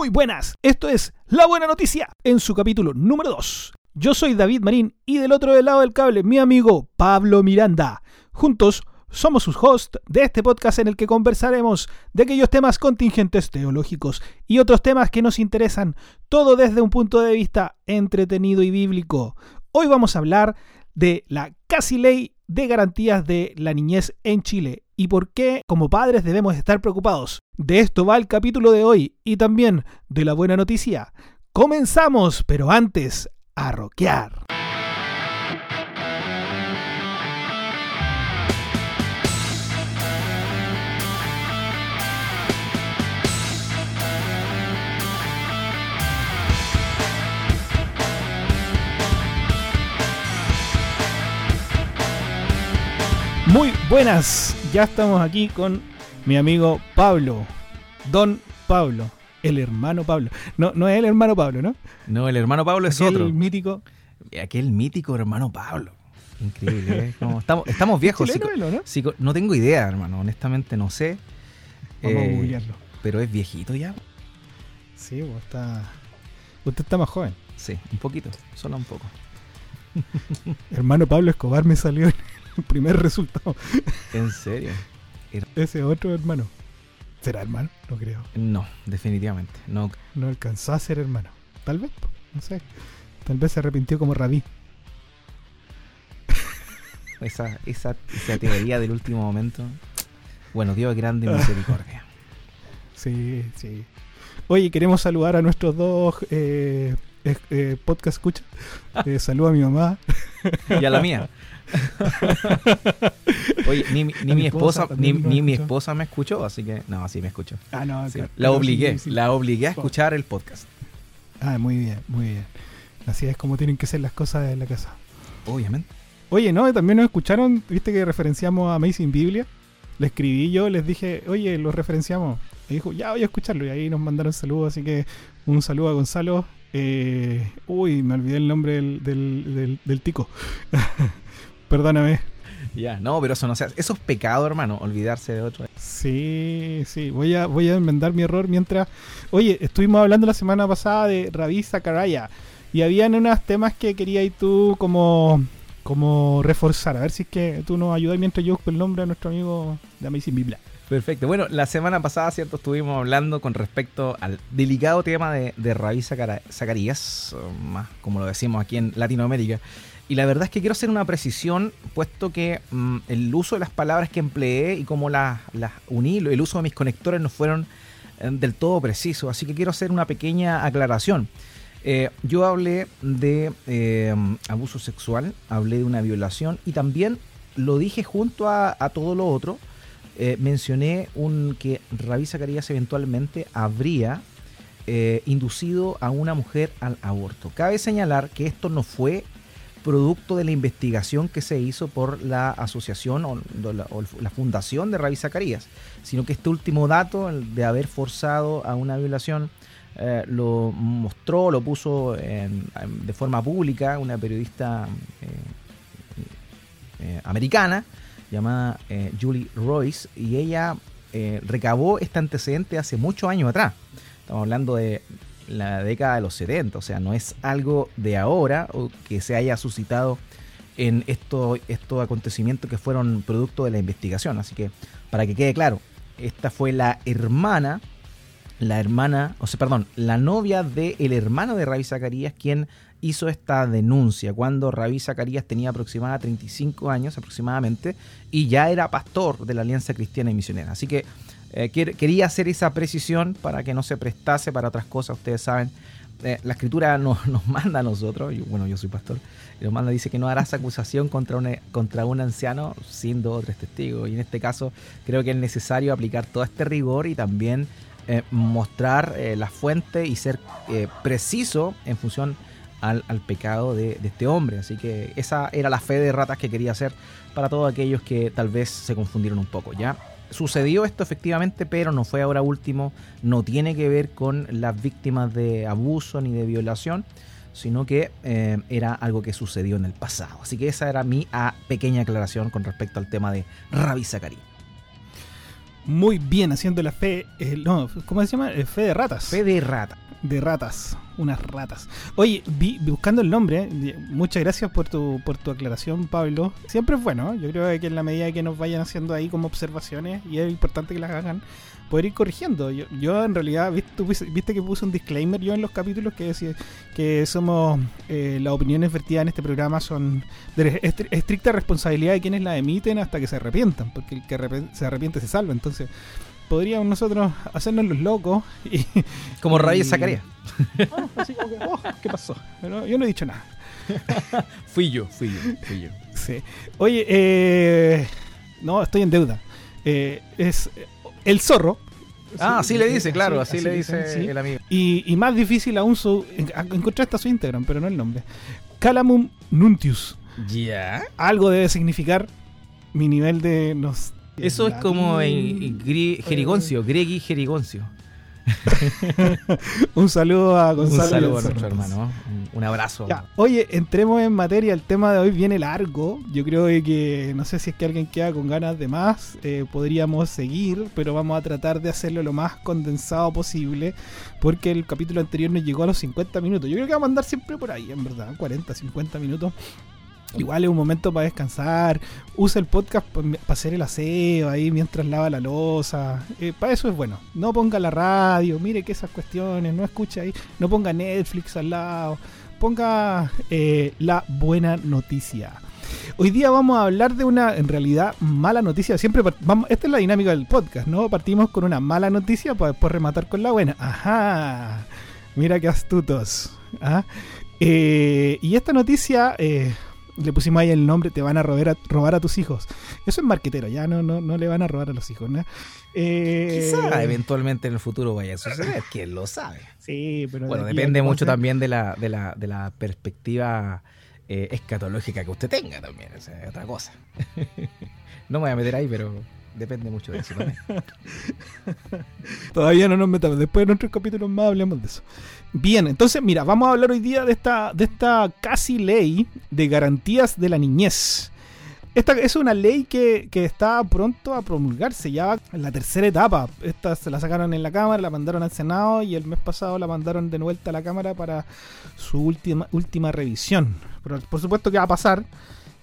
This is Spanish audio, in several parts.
Muy buenas, esto es La Buena Noticia en su capítulo número 2. Yo soy David Marín y del otro lado del cable mi amigo Pablo Miranda. Juntos somos sus hosts de este podcast en el que conversaremos de aquellos temas contingentes teológicos y otros temas que nos interesan, todo desde un punto de vista entretenido y bíblico. Hoy vamos a hablar de la casi ley de garantías de la niñez en Chile y por qué como padres debemos estar preocupados. De esto va el capítulo de hoy y también de la buena noticia. Comenzamos, pero antes, a rockear. Muy buenas, ya estamos aquí con mi amigo Pablo, Don Pablo, el hermano Pablo. No, no es el hermano Pablo, ¿no? No, el hermano Pablo es otro. El mítico. Aquel mítico hermano Pablo. Increíble, ¿eh? Como estamos, estamos viejos. ¿Chileno psico- no? psico- no tengo idea, hermano. Honestamente no sé. Vamos Eh, a googlearlo. pero es viejito ya. Sí, pues está. Usted está más joven. Sí, un poquito, solo un poco. Hermano Pablo Escobar me salió primer resultado. ¿En serio? Ese otro hermano. ¿Será hermano? No creo. No, definitivamente. No, No alcanzó a ser hermano. Tal vez, no sé. Tal vez se arrepintió como rabí. esa, esa, esa teoría del último momento. Bueno, Dios es grande misericordia. Sí, sí. Oye, queremos saludar a nuestros dos eh, eh, eh, podcast escucha. Eh, saluda a mi mamá. Y a la mía. Oye, ni, mi- ni A mi mi esposa esposa, ni, mi esposa me escuchó, así que no, sí me escuchó. Ah, no, Sí, claro. la obligué, sí, sí. la obligué a escuchar el podcast. Ah, muy bien, muy bien. Así es como tienen que ser las cosas en la casa. Obviamente. Oye, ¿no? También nos escucharon, viste que referenciamos a Amazing Biblia. Le escribí yo, les dije, oye, lo referenciamos. Y dijo, ya voy a escucharlo. Y ahí nos mandaron saludos, así que un saludo a Gonzalo. Eh, uy, me olvidé el nombre del, del, del- del tico. Perdóname. Ya, no, pero eso no se hace. Eso es pecado, hermano, olvidarse de otro. Sí, sí, voy a, voy a enmendar mi error mientras... Oye, estuvimos hablando la semana pasada de Ravi Zachariah y habían unos temas que querías tú como, como reforzar. A ver si es que tú nos ayudas mientras yo busco el nombre de nuestro amigo de Amazing Biblia. Perfecto. Bueno, la semana pasada, ¿cierto? Estuvimos hablando con respecto al delicado tema de, de Rabí Zacarías, más como lo decimos aquí en Latinoamérica. Y la verdad es que quiero hacer una precisión, puesto que mm, el uso de las palabras que empleé y cómo las, las uní, el uso de mis conectores no fueron eh, del todo precisos. Así que quiero hacer una pequeña aclaración. Eh, yo hablé de eh, abuso sexual, hablé de una violación y también lo dije junto a, a todo lo otro. Eh, mencioné un que Rabí Zacarías eventualmente habría eh, inducido a una mujer al aborto. Cabe señalar que esto no fue producto de la investigación que se hizo por la asociación o, la, fundación de Rabí Zacarías, sino que este último dato de haber forzado a una violación eh, lo mostró, lo puso de forma pública una periodista americana llamada eh, Julie Royce y ella eh, recabó este antecedente hace muchos años atrás. Estamos hablando de la década de los 70, o sea, no es algo de ahora o que se haya suscitado en esto- estos acontecimientos que fueron producto de la investigación. Así que, para que quede claro, esta fue la hermana, la hermana, o sea, perdón, la novia del hermano de Ravi Zacarías quien hizo esta denuncia cuando Ravi Zacarías tenía aproximadamente 35 años aproximadamente y ya era pastor de la Alianza Cristiana y Misionera. Así que eh, quer- quería hacer esa precisión para que no se prestase para otras cosas. Ustedes saben, eh, la escritura nos, nos manda a nosotros, bueno, yo soy pastor, nos manda, dice que no harás acusación contra un, contra un anciano sin dos o tres testigos. Y en este caso creo que es necesario aplicar todo este rigor y también eh, mostrar la fuente y ser preciso en función al, al pecado de, de este hombre. Así que esa era la fe de ratas que quería hacer para todos aquellos que tal vez se confundieron un poco. Ya sucedió esto efectivamente, pero no fue ahora último, no tiene que ver con las víctimas de abuso ni de violación, sino que eh, era algo que sucedió en el pasado. Así que esa era mi ah, pequeña aclaración con respecto al tema de Ravi Zacarías. muy bien haciendo la fe, eh, no, ¿cómo se llama? Eh, fe de ratas. Fe de rata. De ratas, unas ratas. Oye, vi, buscando el nombre, eh, muchas gracias por tu, por tu aclaración, Pablo. Siempre es bueno, yo creo que en la medida que nos vayan haciendo ahí como observaciones, y es importante que las hagan, poder ir corrigiendo. Yo, yo en realidad, ¿viste, viste que puse un disclaimer yo en los capítulos que decía que somos, eh, las opiniones vertidas en este programa son de estricta responsabilidad de quienes la emiten hasta que se arrepientan, porque el que se arrepiente se salva. Entonces, podríamos nosotros hacernos los locos. Y, como Reyes Zacarías. Ah, así como que, oh, ¿qué pasó? yo no he dicho nada. fui yo, fui yo, fui yo. Sí. Oye, eh, no, estoy en deuda. Eh, es el zorro. Ah, así le dice, claro, así, le dice el amigo. Y, más difícil aún, su, encontré hasta su Instagram, pero no el nombre. Calamum Nuntius. Ya. Algo debe significar mi nivel de... Nos, Eso es como en, Jerigoncio, Gregi Jerigoncio. un saludo a Gonzalo. Un saludo a nuestro hermano. Un, abrazo. Oye, entremos en materia. El tema de hoy viene largo. Yo creo que no sé si es que alguien queda con ganas de más. Eh, podríamos seguir, pero vamos a tratar de hacerlo lo más condensado posible. Porque el capítulo anterior nos llegó a los 50 minutos. Yo creo que vamos a andar siempre por ahí, en verdad. 40, 50 minutos. Igual es un momento para descansar. Usa el podcast para hacer el aseo ahí mientras lava la losa. Eh, para eso es bueno. No ponga la radio, mire que esas cuestiones, no escuche ahí. No ponga Netflix al lado. Ponga eh, la buena noticia. Hoy día vamos a hablar de una, en realidad, mala noticia. Siempre vamos, esta es la dinámica del podcast, ¿no? Partimos con una mala noticia para después rematar con la buena. Ajá. Mira qué astutos. ¿ah? Eh, y esta noticia le pusimos ahí el nombre, te van a robar a, robar a tus hijos. Eso es marquetero, ya no, no, no le van a robar a los hijos, ¿no? Eh, Quizá eventualmente en el futuro vaya a suceder, quién lo sabe. Sí, pero. Bueno, depende mucho también de la, de la, de la perspectiva eh, escatológica que usted tenga también, es otra cosa. no me voy a meter ahí, pero depende mucho de eso también. Todavía no nos metamos, después de nuestros capítulos más hablemos de eso. Bien, entonces mira, vamos a hablar hoy día de esta, de esta casi ley de garantías de la niñez. Esta es una ley que, está pronto a promulgarse, ya en la tercera etapa. Esta se la sacaron en la Cámara, la mandaron al Senado y el mes pasado la mandaron de vuelta a la Cámara para su última, última revisión. Pero por supuesto que va a pasar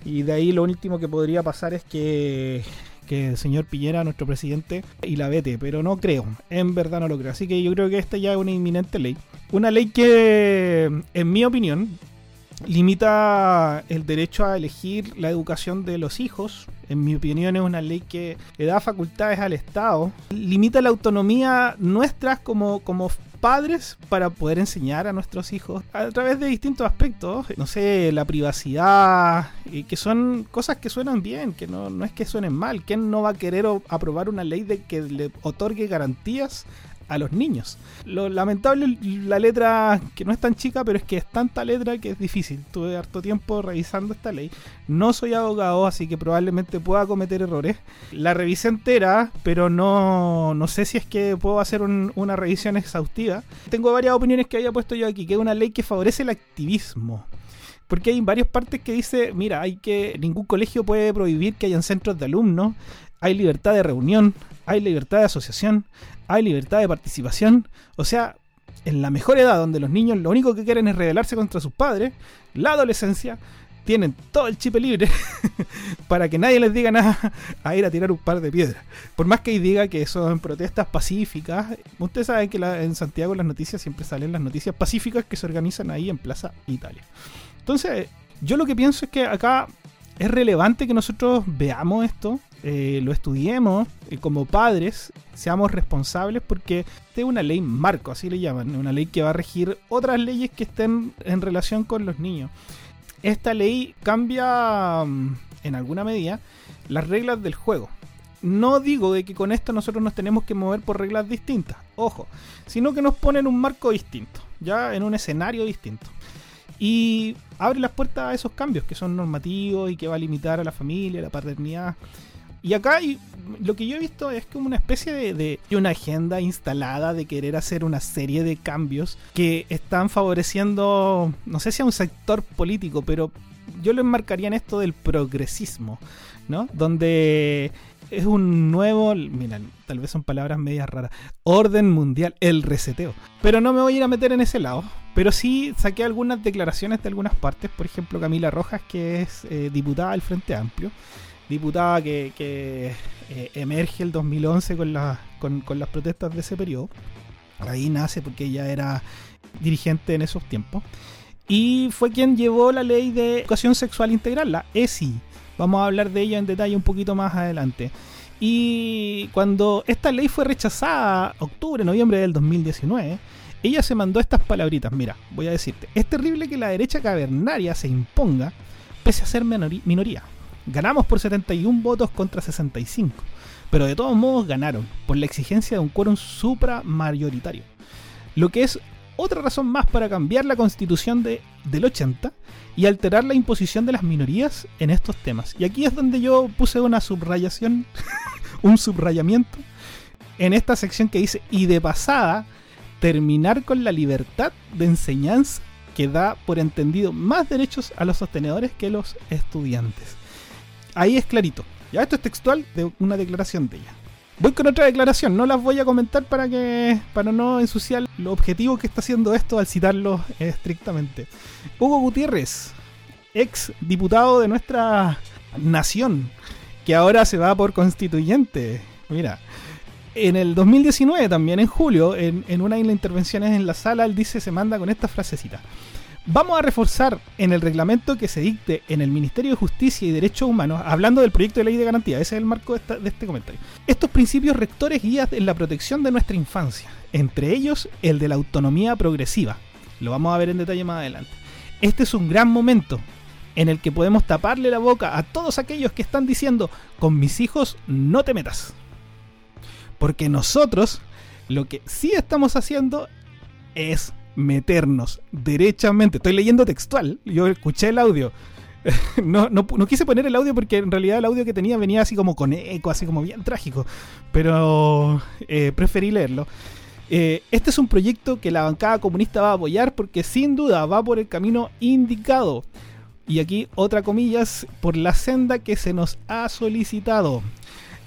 y de ahí lo último que podría pasar es que que el señor Piñera, nuestro presidente, y la vete, pero no creo, en verdad no lo creo. Así que yo creo que esta ya es una inminente ley. Una ley que, en mi opinión, limita el derecho a elegir la educación de los hijos. En mi opinión es una ley que le da facultades al Estado. Limita la autonomía nuestra como, como padres para poder enseñar a nuestros hijos a través de distintos aspectos. No sé, la privacidad, y que son cosas que suenan bien, que no, no es que suenen mal. ¿Quién no va a querer aprobar una ley de que le otorgue garantías a los niños. Lo lamentable la letra que no es tan chica, pero es que es tanta letra que es difícil. Tuve harto tiempo revisando esta ley. No soy abogado, así que probablemente pueda cometer errores. La revisé entera, pero no, no sé si es que puedo hacer una revisión exhaustiva. Tengo varias opiniones que había puesto yo aquí, que es una ley que favorece el activismo. Porque hay varias partes que dice, mira, hay que ningún colegio puede prohibir que hayan centros de alumnos, hay libertad de reunión, hay libertad de asociación, hay libertad de participación. O sea, en la mejor edad donde los niños lo único que quieren es rebelarse contra sus padres, la adolescencia, tienen todo el chip libre para que nadie les diga nada a ir a tirar un par de piedras. Por más que diga que son protestas pacíficas, ustedes saben que en Santiago las noticias siempre salen las noticias pacíficas que se organizan ahí en Plaza Italia. Entonces, yo lo que pienso es que acá es relevante que nosotros veamos esto, eh, lo estudiemos y como padres seamos responsables porque esta es una ley marco, así le llaman, una ley que va a regir otras leyes que estén en relación con los niños. Esta ley cambia mm, en alguna medida las reglas del juego. No digo de que con esto nosotros nos tenemos que mover por reglas distintas, ojo, sino que nos pone en un marco distinto, ya en un escenario distinto. Y abre las puertas a esos cambios que son normativos y que va a limitar a la familia, la paternidad y acá lo que yo he visto es como una especie de, de, una agenda instalada de querer hacer una serie de cambios que están favoreciendo, no sé si a un sector político, pero yo yo lo enmarcaría en esto del progresismo, ¿no? Donde es un nuevo, mira, tal vez son palabras medias raras, orden mundial, el reseteo. Pero no me voy a ir a meter en ese lado. Pero sí saqué algunas declaraciones de algunas partes, por ejemplo Camila Rojas, que es eh, diputada del Frente Amplio, diputada que, eh, emerge el 2011 con, con, con las protestas de ese periodo. Ahí nace porque ella era dirigente en esos tiempos. Y fue quien llevó la ley de educación sexual integral, la ESI, Vamos a hablar de ella en detalle un poquito más adelante. Y cuando esta ley fue rechazada, octubre, noviembre del 2019, ella se mandó estas palabritas. Mira, voy a decirte, es terrible que la derecha cavernaria se imponga pese a ser minoría. Ganamos por 71 votos contra 65, pero de todos modos ganaron por la exigencia de un quórum supramayoritario. Lo que es otra razón más para cambiar la constitución de, del 80 y alterar la imposición de las minorías en estos temas. Y aquí es donde yo puse una subrayación, un subrayamiento, en esta sección que dice, y de pasada, terminar con la libertad de enseñanza que da por entendido más derechos a los sostenedores que los estudiantes. Ahí es clarito. Ya esto es textual de una declaración de ella. Voy con otra declaración, no las voy a comentar para que para no ensuciar lo objetivo que está haciendo esto al citarlo estrictamente. Hugo Gutiérrez, ex diputado de nuestra nación, que ahora se va por constituyente. Mira, en el 2019 también, en julio, en, en una de las intervenciones en la sala, él dice, se manda con esta frasecita. Vamos a reforzar en el reglamento que se dicte en el Ministerio de Justicia y Derechos Humanos, hablando del proyecto de ley de garantía, ese es el marco de, este comentario, estos principios rectores guías en la protección de nuestra infancia, entre ellos el de la autonomía progresiva. Lo vamos a ver en detalle más adelante. Este es un gran momento en el que podemos taparle la boca a todos aquellos que están diciendo, con mis hijos no te metas. Porque nosotros lo que sí estamos haciendo es meternos derechamente. Estoy leyendo textual, yo escuché el audio. No, no, quise poner el audio porque en realidad el audio que tenía venía así como con eco, así como bien trágico. Pero eh, preferí leerlo. Eh, este es un proyecto que la bancada comunista va a apoyar porque sin duda va por el camino indicado. Y aquí otra comillas, por la senda que se nos ha solicitado.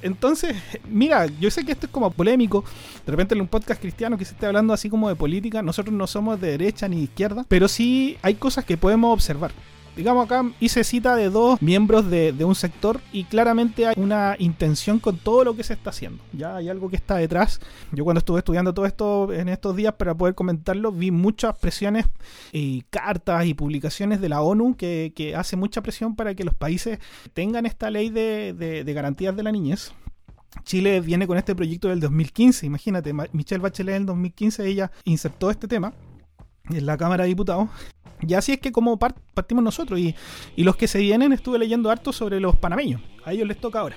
Entonces, mira, yo sé que esto es como polémico. De repente en un podcast cristiano que se esté hablando así como de política, nosotros no somos de derecha ni de izquierda, pero sí hay cosas que podemos observar. Digamos acá hice cita de dos miembros de, un sector y claramente hay una intención con todo lo que se está haciendo. Ya hay algo que está detrás. Yo cuando estuve estudiando todo esto en estos días para poder comentarlo, vi muchas presiones y cartas y publicaciones de la ONU que, hace mucha presión para que los países tengan esta ley de, de garantías de la niñez. Chile viene con este proyecto del 2015, imagínate, Michelle Bachelet en el 2015 ella insertó este tema en la Cámara de Diputados y así es que como partimos nosotros y, los que se vienen estuve leyendo harto sobre los panameños. A ellos les toca ahora.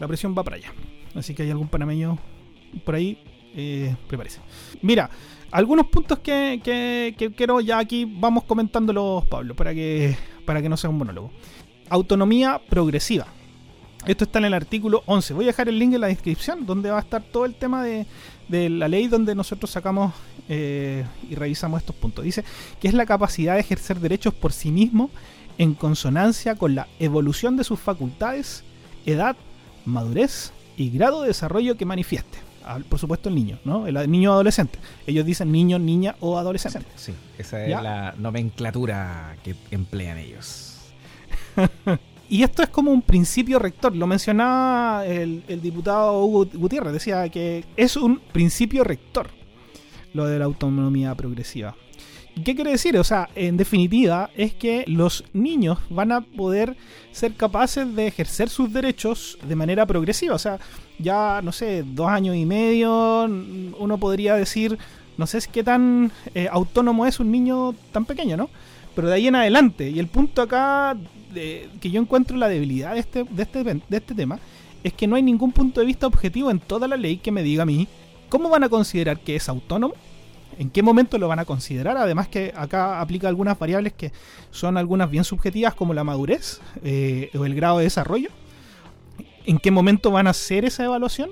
La presión va para allá. Así que hay algún panameño por ahí, eh, prepárese. Mira, algunos puntos que, que, quiero ya aquí vamos comentándolos, Pablo, para que, para que no sea un monólogo. Autonomía progresiva. Esto está en el artículo 11. Voy a dejar el link en la descripción donde va a estar todo el tema de, de la ley donde nosotros sacamos eh, y revisamos estos puntos. Dice que es la capacidad de ejercer derechos por sí mismo en consonancia con la evolución de sus facultades, edad, madurez y grado de desarrollo que manifieste. Ah, por supuesto el niño, ¿no? El niño adolescente. Ellos dicen niño, niña o adolescente. Sí, esa es la nomenclatura que emplean ellos. Y esto es como un principio rector. Lo mencionaba el, diputado Hugo Gutiérrez. Decía que es un principio rector lo de la autonomía progresiva. ¿Qué quiere decir? O sea, en definitiva, es que los niños van a poder ser capaces de ejercer sus derechos de manera progresiva. O sea, ya, no sé, dos años y medio, uno podría decir, no sé qué tan eh, autónomo es un niño tan pequeño, ¿no? Pero de ahí en adelante, y el punto acá que yo encuentro la debilidad de este, de, este, de este tema es que no hay ningún punto de vista objetivo en toda la ley que me diga a mí cómo van a considerar que es autónomo, en qué momento lo van a considerar, además que acá aplica algunas variables que son algunas bien subjetivas como la madurez eh, o el grado de desarrollo, en qué momento van a hacer esa evaluación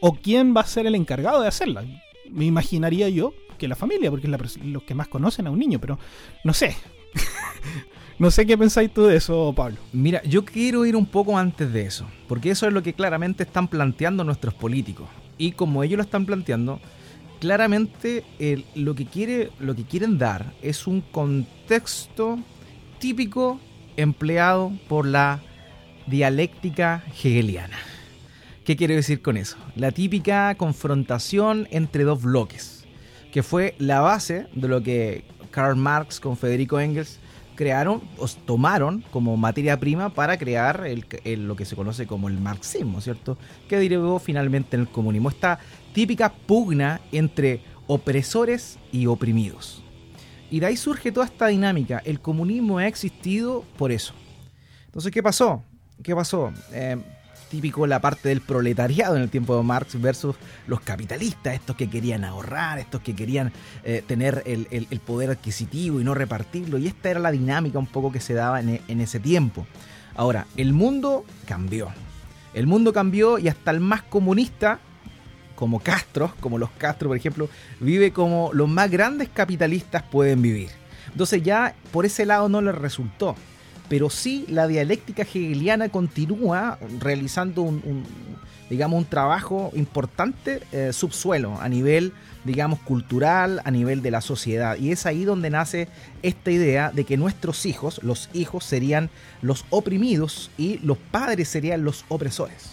o quién va a ser el encargado de hacerla. Me imaginaría yo que la familia, porque es los que más conocen a un niño, pero no sé. No sé qué pensáis tú de eso, Pablo. Mira, yo quiero ir un poco antes de eso, porque eso es lo que claramente están planteando nuestros políticos. Y como ellos lo están planteando, claramente lo, que quiere, lo que quieren dar es un contexto típico empleado por la dialéctica hegeliana. ¿Qué quiere decir con eso? La típica confrontación entre dos bloques, que fue la base de lo que Karl Marx con Federico Engels crearon, o tomaron como materia prima para crear lo que se conoce como el marxismo, ¿cierto? Que derivó finalmente en el comunismo. Esta típica pugna entre opresores y oprimidos. Y de ahí surge toda esta dinámica. El comunismo ha existido por eso. Entonces, ¿qué pasó? ¿Qué pasó? Eh, típico la parte del proletariado en el tiempo de Marx versus los capitalistas, estos que querían ahorrar, estos que querían eh, tener el, poder adquisitivo y no repartirlo. Y esta era la dinámica un poco que se daba en, en ese tiempo. Ahora, el mundo cambió. El mundo cambió y hasta el más comunista, como Castro, como los Castro, por ejemplo, vive como los más grandes capitalistas pueden vivir. Entonces ya por ese lado no le resultó pero sí la dialéctica hegeliana continúa realizando un, digamos, un trabajo importante eh, subsuelo a nivel, digamos, cultural, a nivel de la sociedad. Y es ahí donde nace esta idea de que nuestros hijos, los hijos serían los oprimidos y los padres serían los opresores.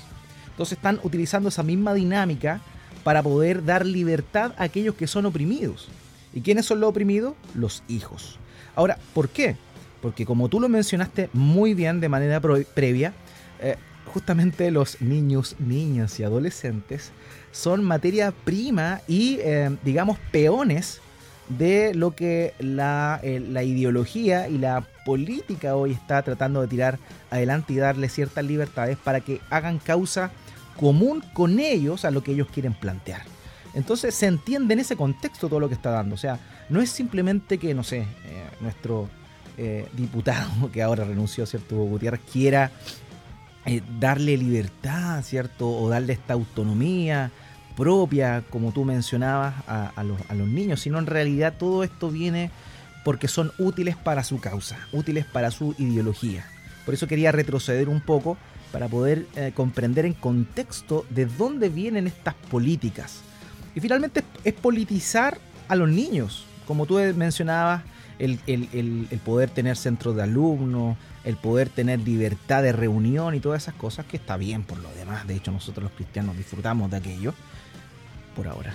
Entonces están utilizando esa misma dinámica para poder dar libertad a aquellos que son oprimidos. ¿Y quiénes son los oprimidos? Los hijos. Ahora, ¿por qué? Porque como tú lo mencionaste muy bien de manera previa, eh, justamente los niños, niñas y adolescentes son materia prima y, eh, digamos, peones de lo que la, eh, la, ideología y la política hoy está tratando de tirar adelante y darle ciertas libertades para que hagan causa común con ellos a lo que ellos quieren plantear. Entonces se entiende en ese contexto todo lo que está dando. O sea, no es simplemente que, no sé, nuestro eh, diputado que ahora renunció, ¿cierto? Gutiérrez quiera eh, darle libertad, ¿cierto? O darle esta autonomía propia, como tú mencionabas, a, los, a los niños, sino en realidad todo esto viene porque son útiles para su causa, útiles para su ideología. Por eso quería retroceder un poco para poder eh, comprender en contexto de dónde vienen estas políticas. Y finalmente es politizar a los niños, como tú mencionabas, el, poder tener centros de alumnos, el poder tener libertad de reunión y todas esas cosas, que está bien por lo demás. De hecho, nosotros los cristianos disfrutamos de aquello. Por ahora.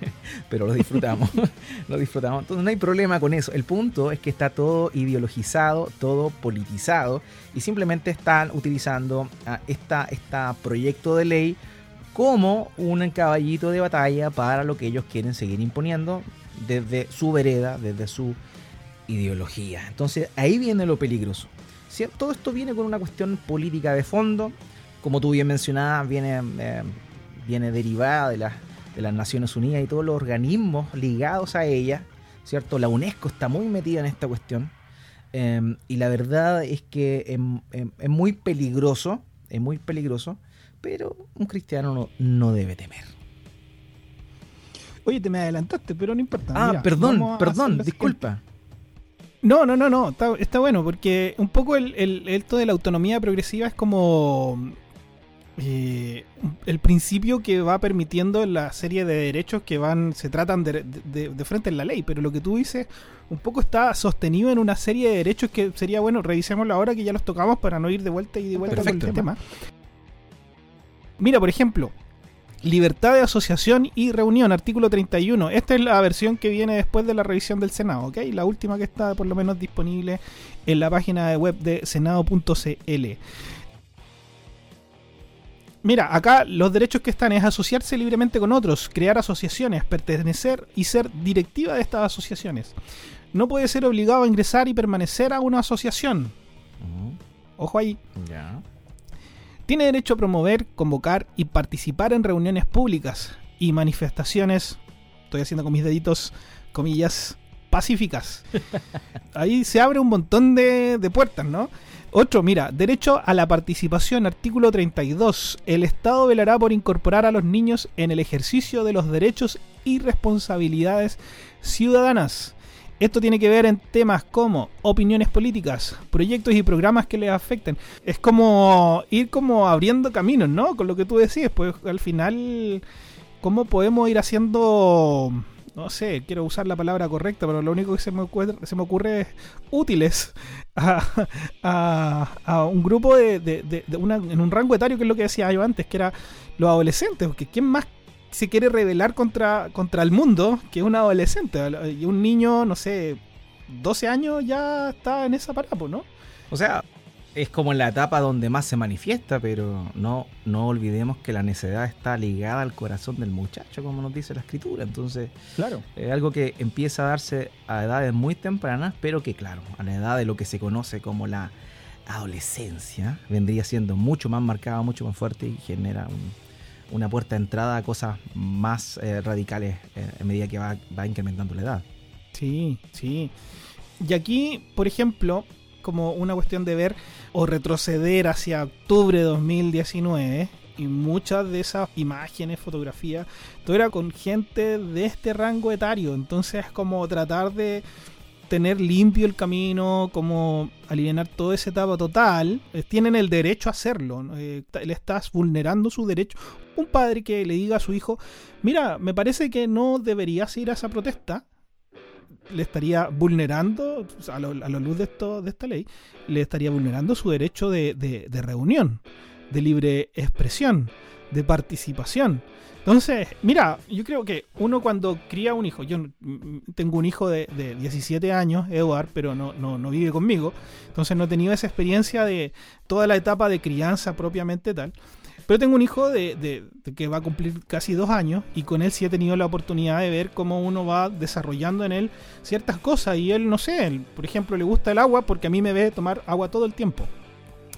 Pero lo disfrutamos. lo disfrutamos. Entonces no hay problema con eso. El punto es que está todo ideologizado, todo politizado. Y simplemente están utilizando este proyecto de ley como un caballito de batalla para lo que ellos quieren seguir imponiendo desde su vereda, desde su ideología. Entonces ahí viene lo peligroso. Todo esto viene con una cuestión política de fondo, como tú bien mencionabas, viene, eh, viene derivada de, de las Naciones Unidas y todos los organismos ligados a ella, ¿cierto? La UNESCO está muy metida en esta cuestión. Em, y la verdad es que em, em, es, muy peligroso, es muy peligroso, pero un cristiano no, no debe temer. Oye, te me adelantaste, pero no importa. Ah, perdón, perdón, disculpa. No, no, no, no, está, bueno, porque un poco el, el, esto de la autonomía progresiva es como eh, el principio que va permitiendo la serie de derechos que van, se tratan de, de, frente en la ley, pero lo que tú dices un poco está sostenido en una serie de derechos que sería bueno, revisémoslo ahora que ya los tocamos para no ir de vuelta y de vuelta con el tema. Mira, por ejemplo, Libertad de asociación y reunión, artículo 31. Esta es la versión que viene después de la revisión del Senado, ¿ok? La última que está por lo menos disponible en la página de web de senado.cl. Mira, acá los derechos que están es asociarse libremente con otros, crear asociaciones, pertenecer y ser directiva de estas asociaciones. No puede ser obligado a ingresar y permanecer a una asociación. Ojo ahí. Ya. Tiene derecho a promover, convocar y participar en reuniones públicas y manifestaciones, estoy haciendo con mis deditos, comillas, pacíficas. Ahí se abre un montón de, puertas, ¿no? Otro, mira, derecho a la participación, artículo 32. El Estado velará por incorporar a los niños en el ejercicio de los derechos y responsabilidades ciudadanas Esto tiene que ver en temas como opiniones políticas, proyectos y programas que les afecten. Es como ir como abriendo caminos, ¿no? Con lo que tú decías, pues al final, ¿cómo podemos ir haciendo no sé, quiero usar la palabra correcta, pero lo único que se me ocurre, se me ocurre es útiles a, un grupo de, en un rango etario que es lo que decía yo antes, que era los adolescentes, porque ¿quién más se quiere rebelar contra, contra el mundo que un adolescente? Y un niño, no sé, 12 años ya está en esa parada, ¿no? O sea, es como la etapa donde más se manifiesta, pero no, no olvidemos que la necedad está ligada al corazón del muchacho, como nos dice la escritura. Entonces, claro. es algo que empieza a darse a edades muy tempranas, pero que, claro, a la edad de lo que se conoce como la adolescencia, vendría siendo mucho más marcada, mucho más fuerte y genera una puerta de entrada a cosas más eh, radicales eh, en medida que va, va incrementando la edad. Sí, sí. Y aquí, por ejemplo, como una cuestión de ver o retroceder hacia octubre de 2019 y muchas de esas imágenes, fotografías, todo era con gente de este rango etario. Entonces es como tratar de tener limpio el camino, como alinear toda esa etapa total. Eh, tienen el derecho a hacerlo. Eh, le estás vulnerando su derecho. Un padre que le diga a su hijo, mira, me parece que no deberías ir a esa protesta le estaría vulnerando, a, la luz de, esto, de esta ley, le estaría vulnerando su derecho de, de, reunión, de libre expresión, de participación. Entonces, mira, yo creo que uno cuando cría un hijo, yo tengo un hijo de, de 17 años, Eduard, pero no, no, no, vive conmigo, entonces no he tenido esa experiencia de toda la etapa de crianza propiamente tal. Pero tengo un hijo de, que va a cumplir casi dos años y con él sí he tenido la oportunidad de ver cómo uno va desarrollando en él ciertas cosas. Y él, no sé, por ejemplo, le gusta el agua porque a mí me ve tomar agua todo el tiempo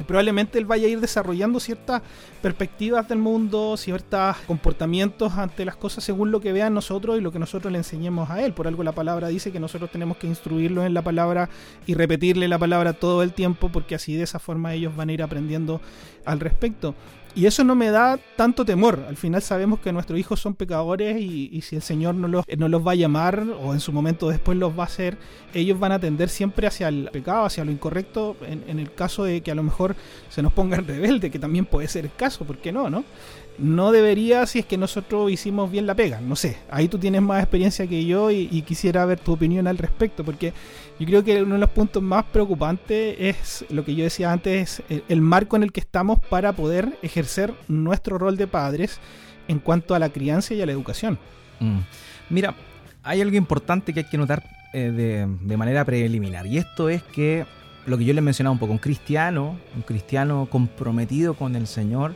probablemente él vaya a ir desarrollando ciertas perspectivas del mundo, ciertos comportamientos ante las cosas según lo que vean nosotros y lo que nosotros le enseñemos a él. Por algo la palabra dice que nosotros tenemos que instruirlo en la palabra y repetirle la palabra todo el tiempo porque así de esa forma ellos van a ir aprendiendo al respecto. Y eso no me da tanto temor. Al final sabemos que nuestros hijos son pecadores y, si el Señor no los, no los va a llamar o en su momento después los va a hacer, ellos van a tender siempre hacia el pecado, hacia lo incorrecto, en, en el caso de que a lo mejor se nos pongan rebelde, que también puede ser el caso, ¿por qué no? no? No debería si es que nosotros hicimos bien la pega. No sé, ahí tú tienes más experiencia que yo y, quisiera ver tu opinión al respecto, porque yo creo que uno de los puntos más preocupantes es lo que yo decía antes, el, marco en el que estamos para poder ejercer nuestro rol de padres en cuanto a la crianza y a la educación. Mm. Mira, hay algo importante que hay que notar eh, de, de manera preliminar, y esto es que lo que yo le mencionaba un poco, un cristiano, un cristiano comprometido con el Señor,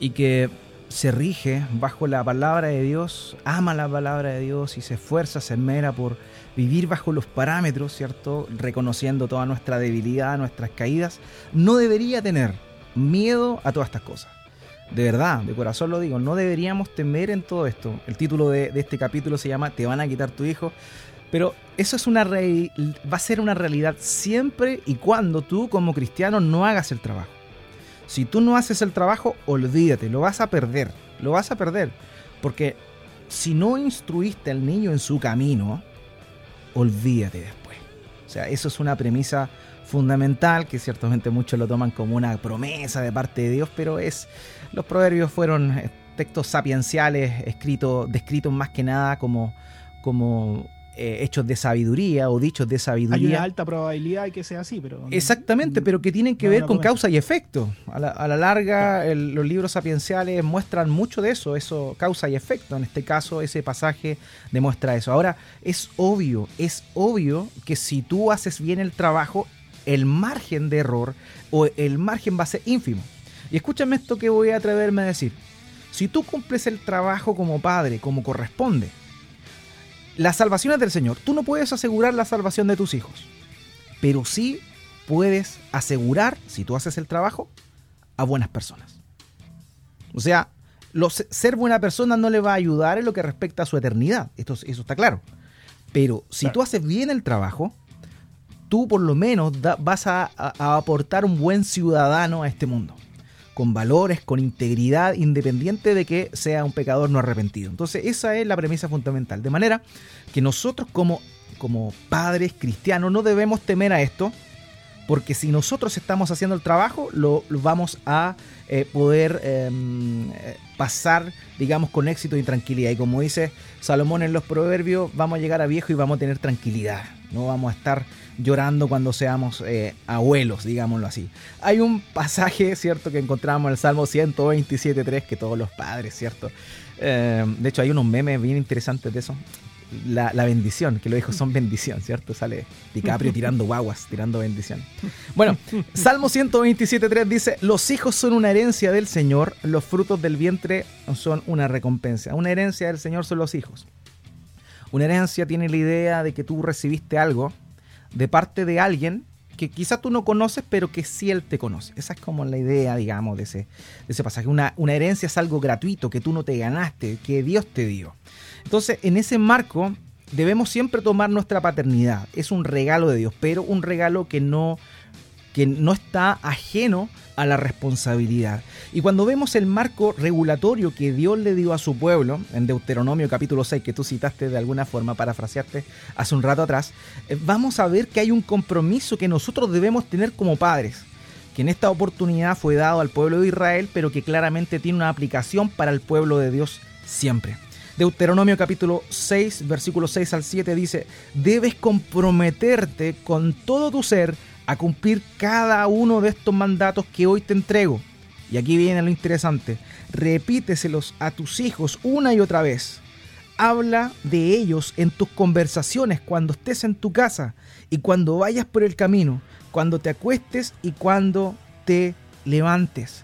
y que se rige bajo la palabra de Dios, ama la palabra de Dios y se esfuerza, se esmera por vivir bajo los parámetros, ¿cierto? Reconociendo toda nuestra debilidad, nuestras caídas, no debería tener miedo a todas estas cosas. De verdad, de corazón lo digo, no deberíamos temer en todo esto. El título de, de este capítulo se llama Te van a quitar tu hijo. Pero eso es una va a ser una realidad siempre y cuando tú como cristiano no hagas el trabajo. Si tú no haces el trabajo, olvídate, lo vas a perder, lo vas a perder. Porque si no instruiste al niño en su camino, olvídate después. O sea, eso es una premisa fundamental que ciertamente muchos lo toman como una promesa de parte de Dios, pero es los proverbios fueron eh, textos sapienciales escritos descritos más que nada como como eh, hechos de sabiduría o dichos de sabiduría. Hay una alta probabilidad de que sea así, pero... Exactamente, pero que tienen que ver con causa y efecto. A la, larga, los libros sapienciales muestran mucho de eso, eso, causa y efecto. En este caso, ese pasaje demuestra eso. Ahora, es obvio, es obvio que si tú haces bien el trabajo, el margen de error o el margen va a ser ínfimo. Y escúchame esto que voy a atreverme a decir. Si tú cumples el trabajo como padre, como corresponde, la salvación es del Señor. Tú no puedes asegurar la salvación de tus hijos, pero sí puedes asegurar, si tú haces el trabajo, a buenas personas. O sea, ser buena persona no le va a ayudar en lo que respecta a su eternidad. Esto, eso está claro. Pero si tú haces bien el trabajo, tú por lo menos vas a aportar un buen ciudadano a este mundo con valores, con integridad, independiente de que sea un pecador no arrepentido. Entonces esa es la premisa fundamental. De manera que nosotros como, como padres cristianos no debemos temer a esto, porque si nosotros estamos haciendo el trabajo, lo, vamos a eh, poder em, eh, pasar, digamos, con éxito y tranquilidad. Y como dice Salomón en los proverbios, vamos a llegar a viejo y vamos a tener tranquilidad. No vamos a estar llorando cuando seamos eh, abuelos, digámoslo así. Hay un pasaje, ¿cierto?, que encontramos en el Salmo 127.3, que todos los padres, ¿cierto? Em, de hecho, hay unos memes bien interesantes de eso la, bendición, que los hijos son bendición, ¿cierto? Sale DiCaprio tirando guaguas, tirando bendición. Bueno, Salmo 127.3 dice, los hijos son una herencia del Señor, los frutos del vientre son una recompensa. Una herencia del Señor son los hijos. Una herencia tiene la idea de que tú recibiste algo de parte de alguien que quizás tú no conoces, pero que sí él te conoce. Esa es como la idea, digamos, de ese, de ese pasaje. Una, una herencia es algo gratuito que tú no te ganaste, que Dios te dio. Entonces, en ese marco, debemos siempre tomar nuestra paternidad. Es un regalo de Dios, pero un regalo que no, que no está ajeno a la responsabilidad. Y cuando vemos el marco regulatorio que Dios le dio a su pueblo, en Deuteronomio capítulo 6, que tú citaste de alguna forma, parafraseaste hace un rato atrás, eh, vamos a ver que hay un compromiso que nosotros debemos tener como padres, que en esta oportunidad fue dado al pueblo de Israel, pero que claramente tiene una aplicación para el pueblo de Dios siempre. Deuteronomio capítulo 6, versículo 6 al 7 dice, debes comprometerte con todo tu ser a cumplir cada uno de estos mandatos que hoy te entrego. Y aquí viene lo interesante, repíteselos a tus hijos una y otra vez. Habla de ellos en tus conversaciones cuando estés en tu casa y cuando vayas por el camino, cuando te acuestes y cuando te levantes.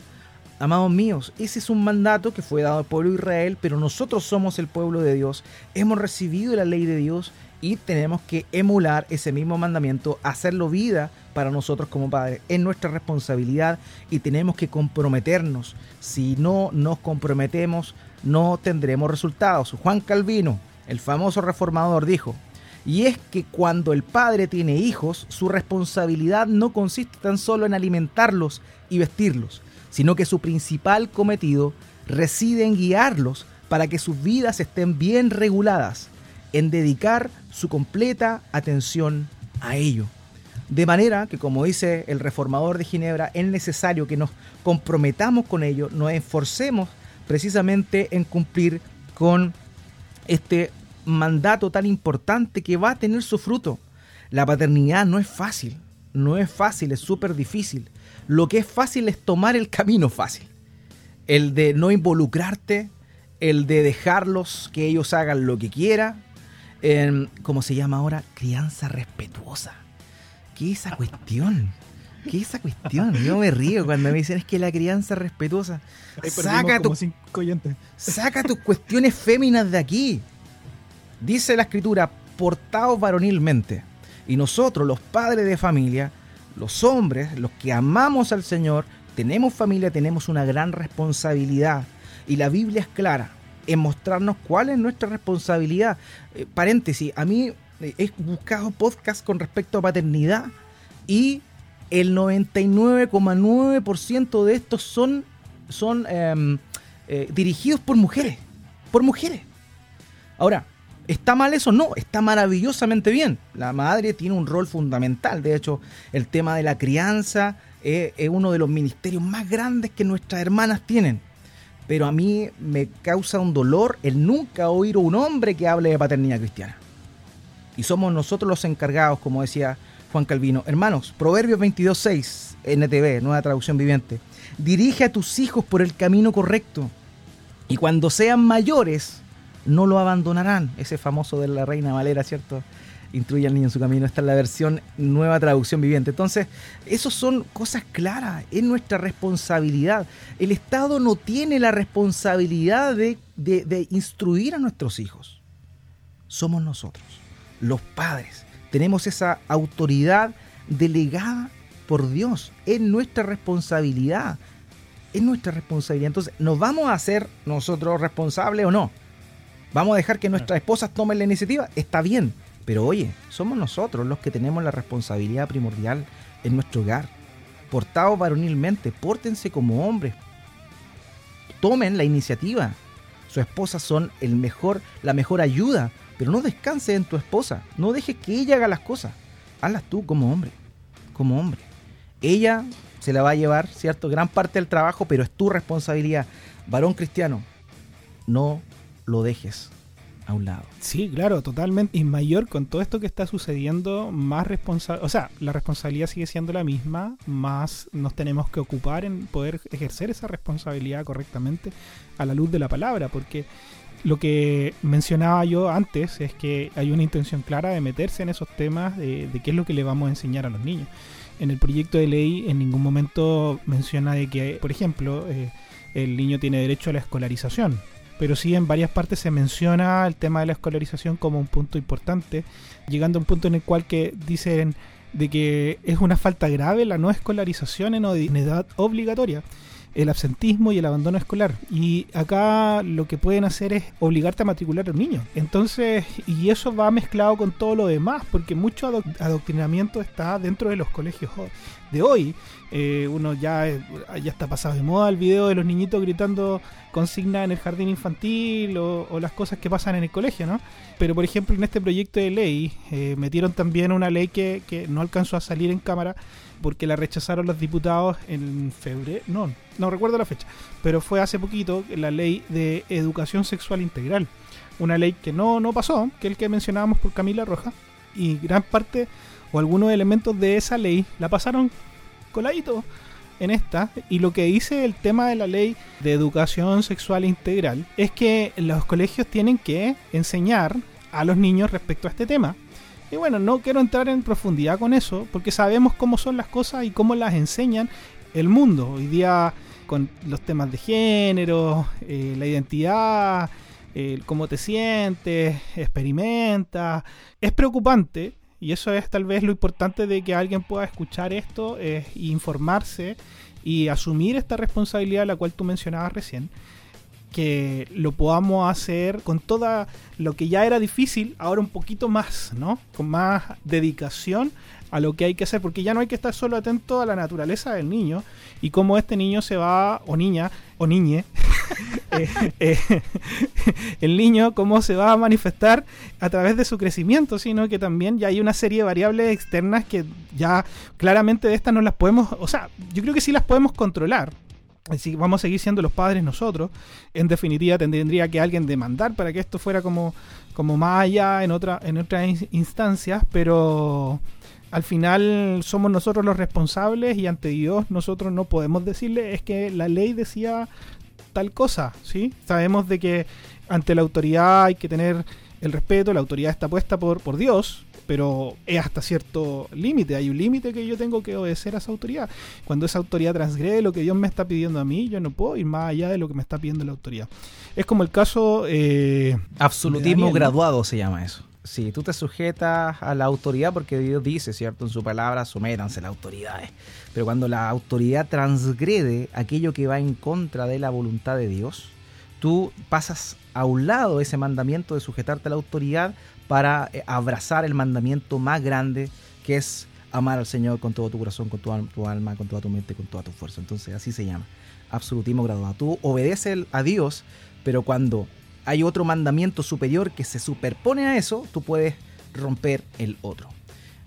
Amados míos, ese es un mandato que fue dado al pueblo de Israel, pero nosotros somos el pueblo de Dios, hemos recibido la ley de Dios y tenemos que emular ese mismo mandamiento, hacerlo vida para nosotros como padres. Es nuestra responsabilidad y tenemos que comprometernos. Si no nos comprometemos, no tendremos resultados. Juan Calvino, el famoso reformador, dijo, y es que cuando el padre tiene hijos, su responsabilidad no consiste tan solo en alimentarlos y vestirlos, sino que su principal cometido reside en guiarlos para que sus vidas estén bien reguladas, en dedicar su completa atención a ello. De manera que, como dice el reformador de Ginebra, es necesario que nos comprometamos con ello, nos esforcemos precisamente en cumplir con este mandato tan importante que va a tener su fruto. La paternidad no es fácil, no es fácil, es súper difícil. Lo que es fácil es tomar el camino fácil. El de no involucrarte, el de dejarlos que ellos hagan lo que quieran. ¿Cómo se llama ahora? Crianza respetuosa. ¿Qué es esa cuestión? ¿Qué es esa cuestión? Yo me río cuando me dicen es que la crianza respetuosa. Saca, saca tus cuestiones féminas de aquí. Dice la escritura, portaos varonilmente. Y nosotros, los padres de familia, los hombres, los que amamos al Señor, tenemos familia, tenemos una gran responsabilidad. Y la Biblia es clara en mostrarnos cuál es nuestra responsabilidad. Eh, paréntesis, a mí eh, he buscado podcasts con respecto a paternidad y el 99,9% de estos son, son em, eh, dirigidos por mujeres. Por mujeres. Ahora, ¿Está mal eso? No, está maravillosamente bien. La madre tiene un rol fundamental. De hecho, el tema de la crianza es, uno de los ministerios más grandes que nuestras hermanas tienen. Pero a mí me causa un dolor el nunca oír a un hombre que hable de paternidad cristiana. Y somos nosotros los encargados, como decía Juan Calvino. Hermanos, Proverbios 22.6, NTV, nueva traducción viviente. Dirige a tus hijos por el camino correcto. Y cuando sean mayores, no lo abandonarán. Ese famoso de la Reina Valera, ¿cierto? Instruye al niño en su camino. Esta es la versión nueva traducción viviente. Entonces, eso son cosas claras. Es nuestra responsabilidad. El Estado no tiene la responsabilidad de, de instruir a nuestros hijos. Somos nosotros, los padres. Tenemos esa autoridad delegada por Dios. Es nuestra responsabilidad. Es nuestra responsabilidad. Entonces, ¿nos vamos a hacer nosotros responsables o no? Vamos a dejar que nuestras esposas tomen la iniciativa. Está bien. Pero oye, somos nosotros los que tenemos la responsabilidad primordial en nuestro hogar. Portados varonilmente, pórtense como hombres. Tomen la iniciativa. Sus esposas son el mejor, la mejor ayuda Pero no descanses en tu esposa, no dejes que ella haga las cosas, hazlas tú como hombre, como hombre. Ella se la va a llevar, ¿cierto? Gran parte del trabajo, pero es tu responsabilidad. Varón cristiano, no lo dejes a un lado. Sí, claro, totalmente. Y mayor con todo esto que está sucediendo, más responsable, o sea, la responsabilidad sigue siendo la misma, más nos tenemos que ocupar en poder ejercer esa responsabilidad correctamente a la luz de la palabra, porque lo que mencionaba yo antes es que hay una intención clara de meterse en esos temas de, qué es lo que le vamos a enseñar a los niños. En el proyecto de ley en ningún momento menciona de que, por ejemplo, eh, el niño tiene derecho a la escolarización pero sí en varias partes se menciona el tema de la escolarización como un punto importante, llegando a un punto en el cual que dicen de que es una falta grave la no escolarización en edad obligatoria el absentismo y el abandono escolar. Y acá lo que pueden hacer es obligarte a matricular a un niño. Entonces, y eso va mezclado con todo lo demás, porque mucho adoctrinamiento está dentro de los colegios de hoy. Eh, uno ya, ya está pasado de moda el video de los niñitos gritando consigna en el jardín infantil o, las cosas que pasan en el colegio, ¿no? Pero por ejemplo en este proyecto de ley eh, metieron también una ley que, que no alcanzó a salir en cámara porque la rechazaron los diputados en febrero, no, no recuerdo la fecha, pero fue hace poquito la ley de educación sexual integral, una ley que no, no pasó, que es el que mencionábamos por Camila Roja, y gran parte o algunos elementos de esa ley la pasaron coladito en esta, y lo que dice el tema de la ley de educación sexual integral es que los colegios tienen que enseñar a los niños respecto a este tema y bueno, no quiero entrar en profundidad con eso, porque sabemos cómo son las cosas y cómo las enseñan el mundo. Hoy día con los temas de género, eh, la identidad, cómo te sientes, experimenta. Es preocupante, y eso es tal vez lo importante de que alguien pueda escuchar esto, es informarse y asumir esta responsabilidad la cual tú mencionabas recién que lo podamos hacer con toda lo que ya era difícil, ahora un poquito más, ¿no? Con más dedicación a lo que hay que hacer, porque ya no hay que estar solo atento a la naturaleza del niño y cómo este niño se va, o niña, o niñe, eh, eh, el niño cómo se va a manifestar a través de su crecimiento, sino que también ya hay una serie de variables externas que ya claramente de estas no las podemos, o sea, yo creo que sí las podemos controlar, si vamos a seguir siendo los padres nosotros, en definitiva tendría que alguien demandar para que esto fuera como, como más allá en, otra, en otras instancias, pero al final somos nosotros los responsables y ante Dios nosotros no podemos decirle es que la ley decía tal cosa, ¿sí? Sabemos de que ante la autoridad hay que tener el respeto, la autoridad está puesta por, por Dios, pero es hasta cierto límite. Hay un límite que yo tengo que obedecer a esa autoridad. Cuando esa autoridad transgrede lo que Dios me está pidiendo a mí, yo no puedo ir más allá de lo que me está pidiendo la autoridad. Es como el caso... Eh, Absolutismo graduado se llama eso. Si tú te sujetas a la autoridad, porque Dios dice, ¿cierto? En su palabra, sométanse las autoridades. Pero cuando la autoridad transgrede aquello que va en contra de la voluntad de Dios, tú pasas a un lado ese mandamiento de sujetarte a la autoridad para eh, abrazar el mandamiento más grande que es amar al Señor con todo tu corazón, con tu, alma, con toda tu mente, con toda tu fuerza. Entonces así se llama, absolutismo graduado. Tú obedeces a Dios, pero cuando hay otro mandamiento superior que se superpone a eso, tú puedes romper el otro.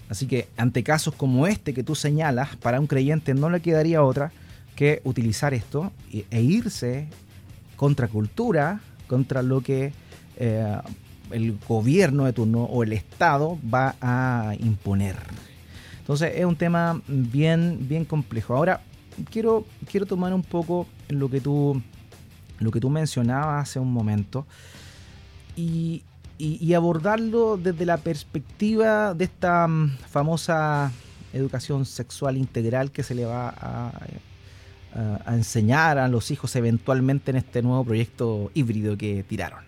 Así que ante casos como este que tú señalas, para un creyente no le quedaría otra que utilizar esto e irse contra cultura, contra lo que eh, el gobierno de turno o el Estado va a imponer. Entonces es un tema bien, bien complejo. Ahora, quiero, quiero tomar un poco lo que tú, lo que tú mencionabas hace un momento y, abordarlo desde la perspectiva de esta mm, famosa educación sexual integral que se le va a, a, enseñar a los hijos eventualmente en este nuevo proyecto híbrido que tiraron.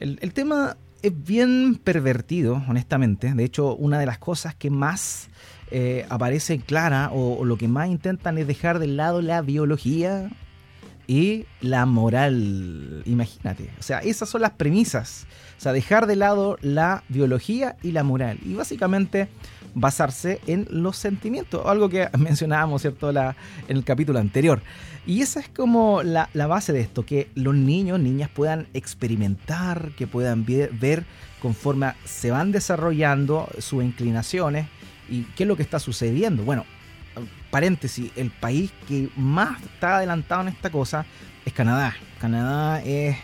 El, tema es bien pervertido, honestamente. De hecho, una de las cosas que más eh, aparece clara o, lo que más intentan es dejar de lado la biología y la moral. Imagínate. O sea, esas son las premisas. O sea, dejar de lado la biología y la moral. Y básicamente basarse en los sentimientos, algo que mencionábamos, ¿cierto?, en el capítulo anterior. Y esa es como la, base de esto, que los niños, niñas puedan experimentar, que puedan ver, conforme se van desarrollando sus inclinaciones y qué es lo que está sucediendo. Bueno, paréntesis, el país que más está adelantado en esta cosa es Canadá. Canadá es,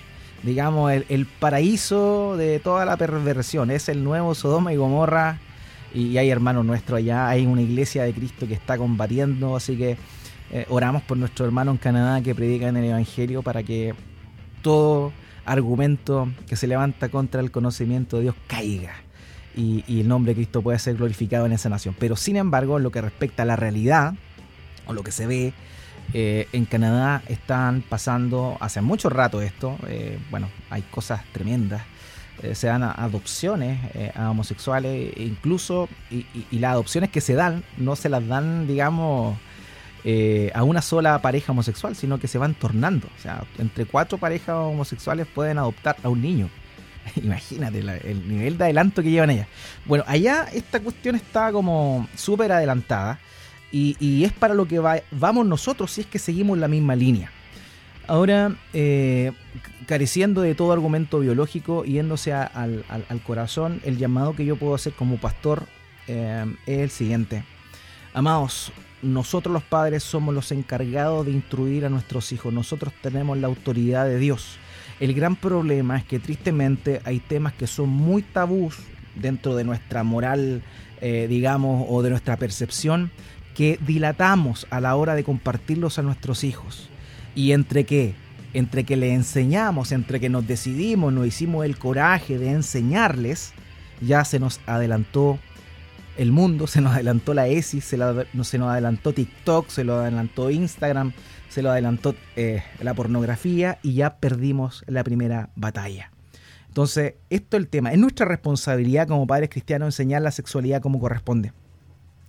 digamos, el paraíso de toda la perversión, es el nuevo Sodoma y Gomorra y hay hermanos nuestros allá, hay una iglesia de Cristo que está combatiendo, así que eh, oramos por nuestro hermano en Canadá que predica en el Evangelio para que todo argumento que se levanta contra el conocimiento de Dios caiga y, el nombre de Cristo pueda ser glorificado en esa nación. Pero sin embargo, lo que respecta a la realidad, o lo que se ve, eh, en Canadá están pasando hace mucho rato esto, eh, bueno, hay cosas tremendas eh, se dan adopciones eh, a homosexuales, e incluso, y, las adopciones que se dan no se las dan, digamos, eh, a una sola pareja homosexual, sino que se van tornando. O sea, entre cuatro parejas homosexuales pueden adoptar a un niño. Imagínate el nivel de adelanto que llevan ellas. Bueno, allá esta cuestión está como súper adelantada y, es para lo que vamos nosotros si es que seguimos la misma línea. Ahora, eh, careciendo de todo argumento biológico, yéndose al, corazón, el llamado que yo puedo hacer como pastor eh, es el siguiente. Amados, nosotros los padres somos los encargados de instruir a nuestros hijos. Nosotros tenemos la autoridad de Dios. El gran problema es que tristemente hay temas que son muy tabús dentro de nuestra moral, eh, digamos, o de nuestra percepción, que dilatamos a la hora de compartirlos a nuestros hijos. Y entre que, entre que le enseñamos, entre que nos decidimos, nos hicimos el coraje de enseñarles, ya se nos adelantó el mundo, se nos adelantó la ESI, se, nos adelantó TikTok, se lo adelantó Instagram, se lo adelantó eh, la pornografía y ya perdimos la primera batalla. Entonces, esto es el tema. Es nuestra responsabilidad como padres cristianos enseñar la sexualidad como corresponde.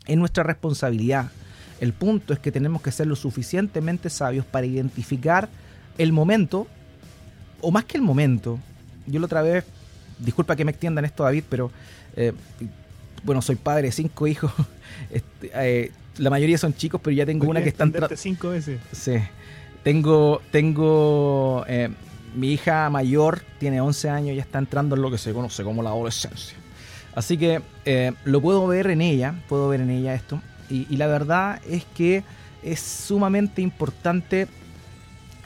Es nuestra responsabilidad el punto es que tenemos que ser lo suficientemente sabios para identificar el momento, o más que el momento. Yo la otra vez, disculpa que me extiendan esto, David, pero eh, bueno, soy padre de cinco hijos. Este, eh, la mayoría son chicos, pero ya tengo una que está entrando. cinco veces. Sí. Tengo, tengo eh, mi hija mayor, tiene 11 años, ya está entrando en lo que se conoce como la adolescencia. Así que lo puedo ver en ella, puedo ver en ella esto. Y, la verdad es que es sumamente importante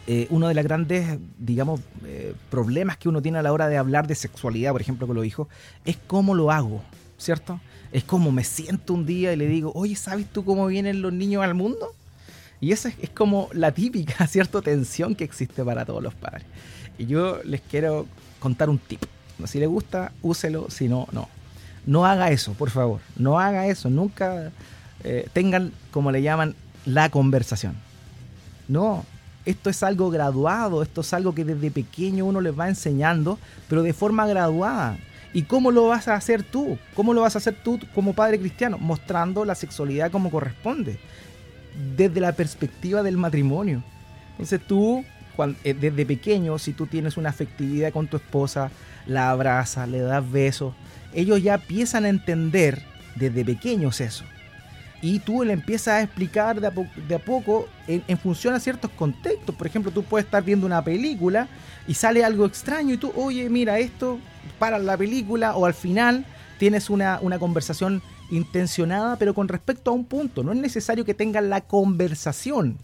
eh, uno de los grandes, digamos, eh, problemas que uno tiene a la hora de hablar de sexualidad, por ejemplo, con los hijos, es cómo lo hago, ¿cierto? Es como me siento un día y le digo, oye, ¿sabes tú cómo vienen los niños al mundo? Y esa es, como la típica, ¿cierto? Tensión que existe para todos los padres. Y yo les quiero contar un tip. Si le gusta, úselo, si no, no. No haga eso, por favor. No haga eso. Nunca eh, tengan, como le llaman, la conversación. No, esto es algo graduado, esto es algo que desde pequeño uno les va enseñando, pero de forma graduada. ¿Y cómo lo vas a hacer tú? ¿Cómo lo vas a hacer tú como padre cristiano? Mostrando la sexualidad como corresponde, desde la perspectiva del matrimonio. Entonces tú, eh, desde pequeño, si tú tienes una afectividad con tu esposa, la abrazas, le das besos, ellos ya empiezan a entender desde pequeños eso y tú le empiezas a explicar de a, poco en, función a ciertos contextos. Por ejemplo, tú puedes estar viendo una película y sale algo extraño y tú, oye, mira esto, para la película o al final tienes una, una conversación intencionada, pero con respecto a un punto. No es necesario que tengan la conversación,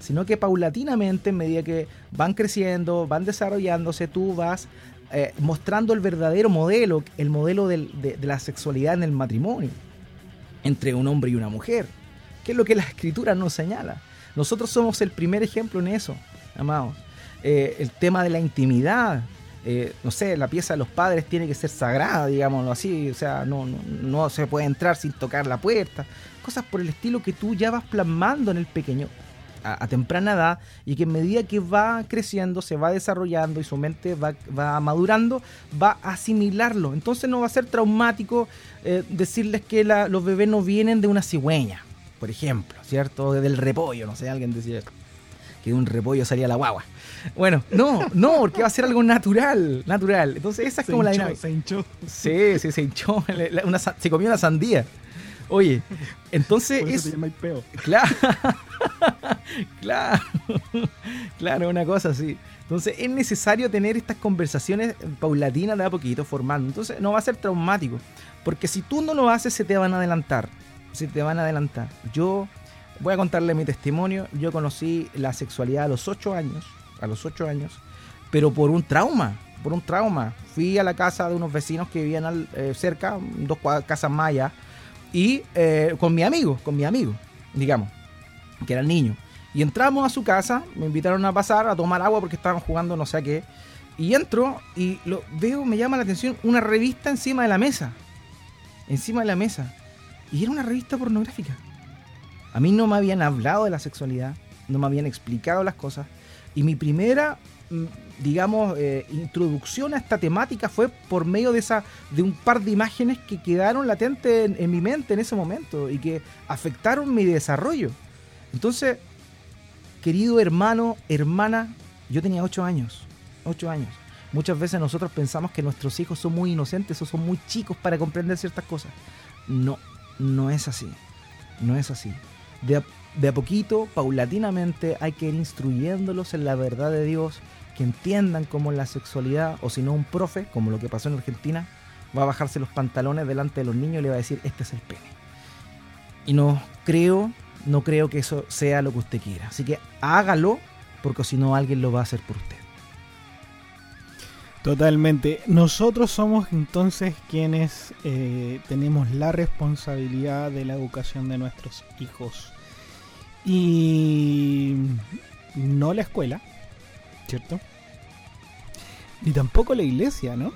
sino que paulatinamente, en medida que van creciendo, van desarrollándose, tú vas eh, mostrando el verdadero modelo, el modelo de la sexualidad en el matrimonio entre un hombre y una mujer, que es lo que la escritura nos señala. Nosotros somos el primer ejemplo en eso, amados. Eh, el tema de la intimidad, eh, no sé, la pieza de los padres tiene que ser sagrada, digámoslo así, o sea, no, no, se puede entrar sin tocar la puerta, cosas por el estilo que tú ya vas plasmando en el pequeño a, temprana edad y que en medida que va creciendo, se va desarrollando y su mente va, va madurando, va a asimilarlo. Entonces no va a ser traumático eh, decirles que los bebés no vienen de una cigüeña, por ejemplo, ¿cierto? Del repollo, no sé, alguien decía que un repollo salía la guagua. Bueno, no, no, porque va a ser algo natural, natural. Entonces esa es como la dinámica. Se hinchó. Sí, sí, se hinchó. se comió una sandía. Oye, entonces Por eso es... Peo. Claro, claro, claro, una cosa así. Entonces es necesario tener estas conversaciones paulatinas de a poquito formando. Entonces no va a ser traumático. Porque si tú no lo haces, se te van a adelantar. Se te van a adelantar. Yo voy a contarle mi testimonio. Yo conocí la sexualidad a los 8 años. A los 8 años. Pero por un trauma. Por un trauma. Fui a la casa de unos vecinos que vivían al, eh, cerca, dos casas más allá. Y eh, con mi amigo, con mi amigo, digamos, que era el niño. Y entramos a su casa, me invitaron a pasar a tomar agua porque estaban jugando no sé qué. Y entro y lo veo, me llama la atención una revista encima de la mesa. Encima de la mesa. Y era una revista pornográfica. A mí no me habían hablado de la sexualidad, no me habían explicado las cosas. Y mi primera, digamos, eh, introducción a esta temática fue por medio de, esa, de un par de imágenes que quedaron latentes en, en mi mente en ese momento y que afectaron mi desarrollo. Entonces, querido hermano, hermana, yo tenía 8 años, 8 años. Muchas veces nosotros pensamos que nuestros hijos son muy inocentes o son muy chicos para comprender ciertas cosas. No, no es así. No es así. De a, de a poquito, paulatinamente, hay que ir instruyéndolos en la verdad de Dios, que entiendan cómo la sexualidad, o si no un profe, como lo que pasó en Argentina, va a bajarse los pantalones delante de los niños y le va a decir, este es el pene. Y no creo no creo que eso sea lo que usted quiera. Así que hágalo, porque si no alguien lo va a hacer por usted. Totalmente. Nosotros somos entonces quienes eh, tenemos la responsabilidad de la educación de nuestros hijos. Y no la escuela, ¿cierto? Ni tampoco la iglesia, ¿no?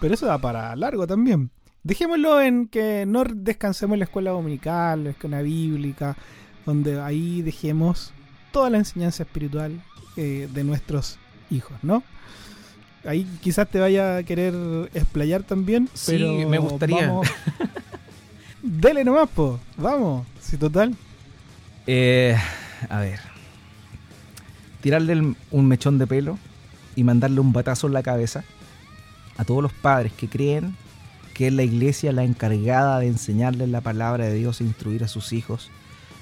Pero eso da para largo también. Dejémoslo en que no descansemos en la escuela dominical, la escuela bíblica, donde ahí dejemos toda la enseñanza espiritual eh, de nuestros hijos, ¿no? Ahí quizás te vaya a querer explayar también, sí, pero me gustaría. Vamos. Dele nomás, po. Vamos, sí, total. Eh, a ver. Tirarle un mechón de pelo y mandarle un batazo en la cabeza a todos los padres que creen que es la iglesia la encargada de enseñarles la palabra de Dios e instruir a sus hijos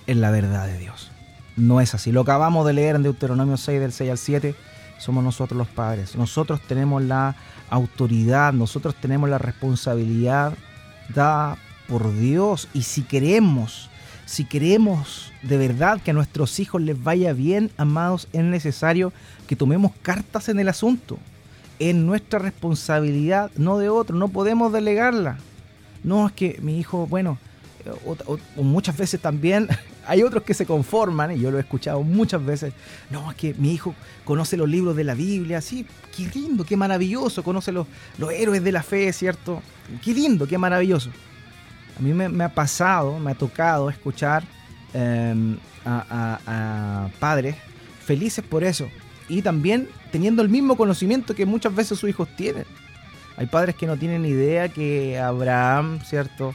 en la verdad de Dios. No es así. Lo acabamos de leer en Deuteronomio 6 del 6 al 7. Somos nosotros los padres. Nosotros tenemos la autoridad, nosotros tenemos la responsabilidad dada por Dios. Y si queremos, si queremos de verdad que a nuestros hijos les vaya bien, amados, es necesario que tomemos cartas en el asunto es nuestra responsabilidad, no de otro, no podemos delegarla. No es que mi hijo, bueno, o muchas veces también hay otros que se conforman, y yo lo he escuchado muchas veces, no, es que mi hijo conoce los libros de la Biblia, sí, qué lindo, qué maravilloso, conoce los, los héroes de la fe, ¿cierto? Qué lindo, qué maravilloso. A mí me, ha pasado, me ha tocado escuchar a, a, a padres felices por eso, y también teniendo el mismo conocimiento que muchas veces sus hijos tienen. Hay padres que no tienen idea que Abraham, ¿cierto?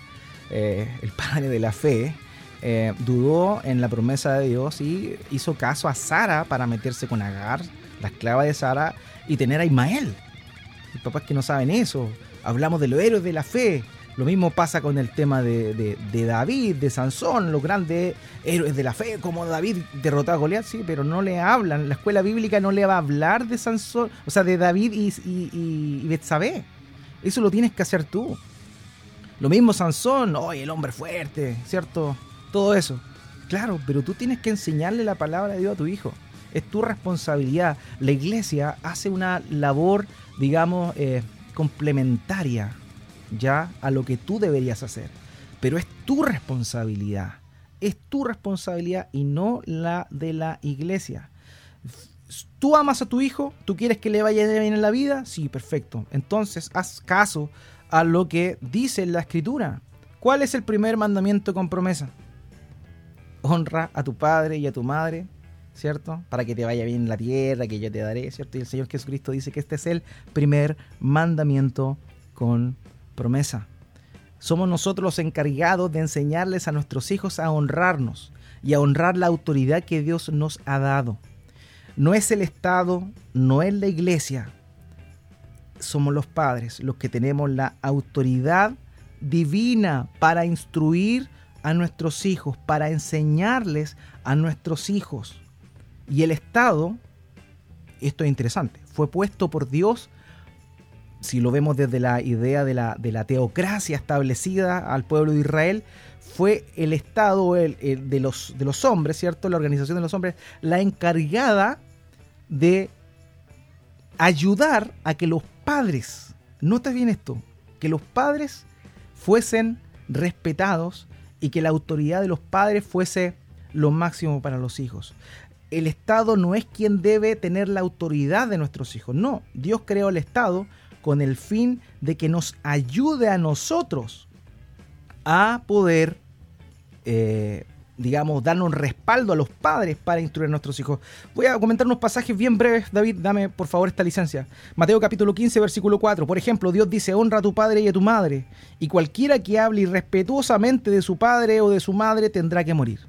Eh, el padre de la fe, eh, dudó en la promesa de Dios y hizo caso a Sara para meterse con Agar, la esclava de Sara, y tener a Ismael. Hay papás que no saben eso. Hablamos de los héroes de la fe, lo mismo pasa con el tema de, David, de Sansón, los grandes héroes de la fe, como David derrotó a Goliat, sí, pero no le hablan. La escuela bíblica no le va a hablar de Sansón, o sea, de David y, y, y Betsabé. Eso lo tienes que hacer tú. Lo mismo Sansón, hoy el hombre fuerte, ¿cierto? Todo eso. Claro, pero tú tienes que enseñarle la palabra de Dios a tu hijo. Es tu responsabilidad. La iglesia hace una labor, digamos, eh, complementaria ya a lo que tú deberías hacer. Pero es tu responsabilidad. Es tu responsabilidad y no la de la iglesia. ¿Tú amas a tu hijo? ¿Tú quieres que le vaya bien en la vida? Sí, perfecto. Entonces haz caso a lo que dice la escritura. ¿Cuál es el primer mandamiento con promesa? Honra a tu padre y a tu madre, ¿cierto? Para que te vaya bien en la tierra, que yo te daré, ¿cierto? Y el Señor Jesucristo dice que este es el primer mandamiento con promesa. Somos nosotros los encargados de enseñarles a nuestros hijos a honrarnos y a honrar la autoridad que Dios nos ha dado. No es el Estado, no es la iglesia. Somos los padres los que tenemos la autoridad divina para instruir a nuestros hijos, para enseñarles a nuestros hijos. Y el Estado, esto es interesante, fue puesto por Dios, si lo vemos desde la idea de la, teocracia establecida al pueblo de Israel, fue el Estado de, los, de los hombres, ¿cierto? La organización de los hombres, la encargada de ayudar a que los padres, nota bien esto, que los padres fuesen respetados y que la autoridad de los padres fuese lo máximo para los hijos. El Estado no es quien debe tener la autoridad de nuestros hijos, no, Dios creó el Estado con el fin de que nos ayude a nosotros a poder eh, digamos, darnos respaldo a los padres para instruir a nuestros hijos. Voy a comentar unos pasajes bien breves, David, dame por favor esta licencia. Mateo capítulo 15, versículo 4. Por ejemplo, Dios dice, honra a tu padre y a tu madre, y cualquiera que hable irrespetuosamente de su padre o de su madre tendrá que morir.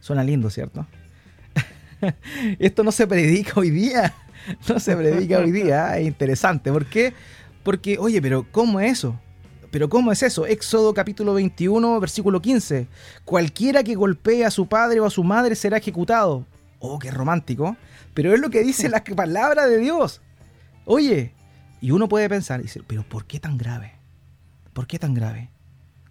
Suena lindo, ¿cierto? Esto no se predica hoy día. No se predica hoy día. Es interesante. ¿Por qué? Porque, oye, pero ¿cómo es eso? Pero ¿cómo es eso? Éxodo capítulo 21, versículo 15. Cualquiera que golpee a su padre o a su madre será ejecutado. Oh, qué romántico. Pero es lo que dice la palabra de Dios. Oye, y uno puede pensar, dice, pero ¿por qué tan grave? ¿Por qué tan grave?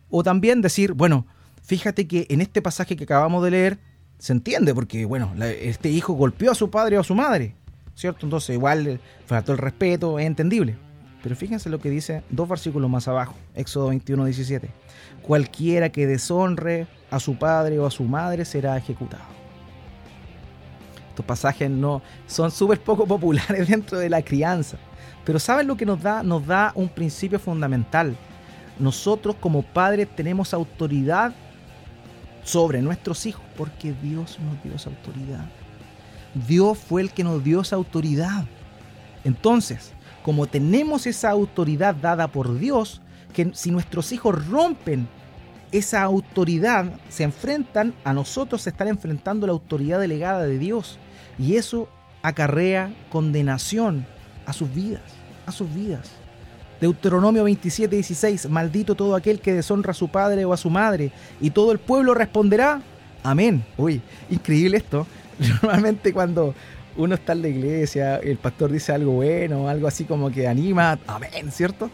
O también decir, bueno, fíjate que en este pasaje que acabamos de leer se entiende, porque, bueno, este hijo golpeó a su padre o a su madre, ¿cierto? Entonces, igual faltó el respeto, es entendible. Pero fíjense lo que dice dos versículos más abajo, Éxodo 21, 17. Cualquiera que deshonre a su padre o a su madre será ejecutado. Estos pasajes no son súper poco populares dentro de la crianza. Pero ¿saben lo que nos da? Nos da un principio fundamental. Nosotros como padres tenemos autoridad sobre nuestros hijos porque Dios nos dio esa autoridad. Dios fue el que nos dio esa autoridad. Entonces, como tenemos esa autoridad dada por Dios, que si nuestros hijos rompen esa autoridad, se enfrentan, a nosotros se están enfrentando la autoridad delegada de Dios. Y eso acarrea condenación a sus vidas, a sus vidas. Deuteronomio 27, 16, maldito todo aquel que deshonra a su padre o a su madre, y todo el pueblo responderá, amén. Uy, increíble esto. Normalmente cuando uno está en la iglesia, el pastor dice algo bueno, algo así como que anima, amén, ¿cierto?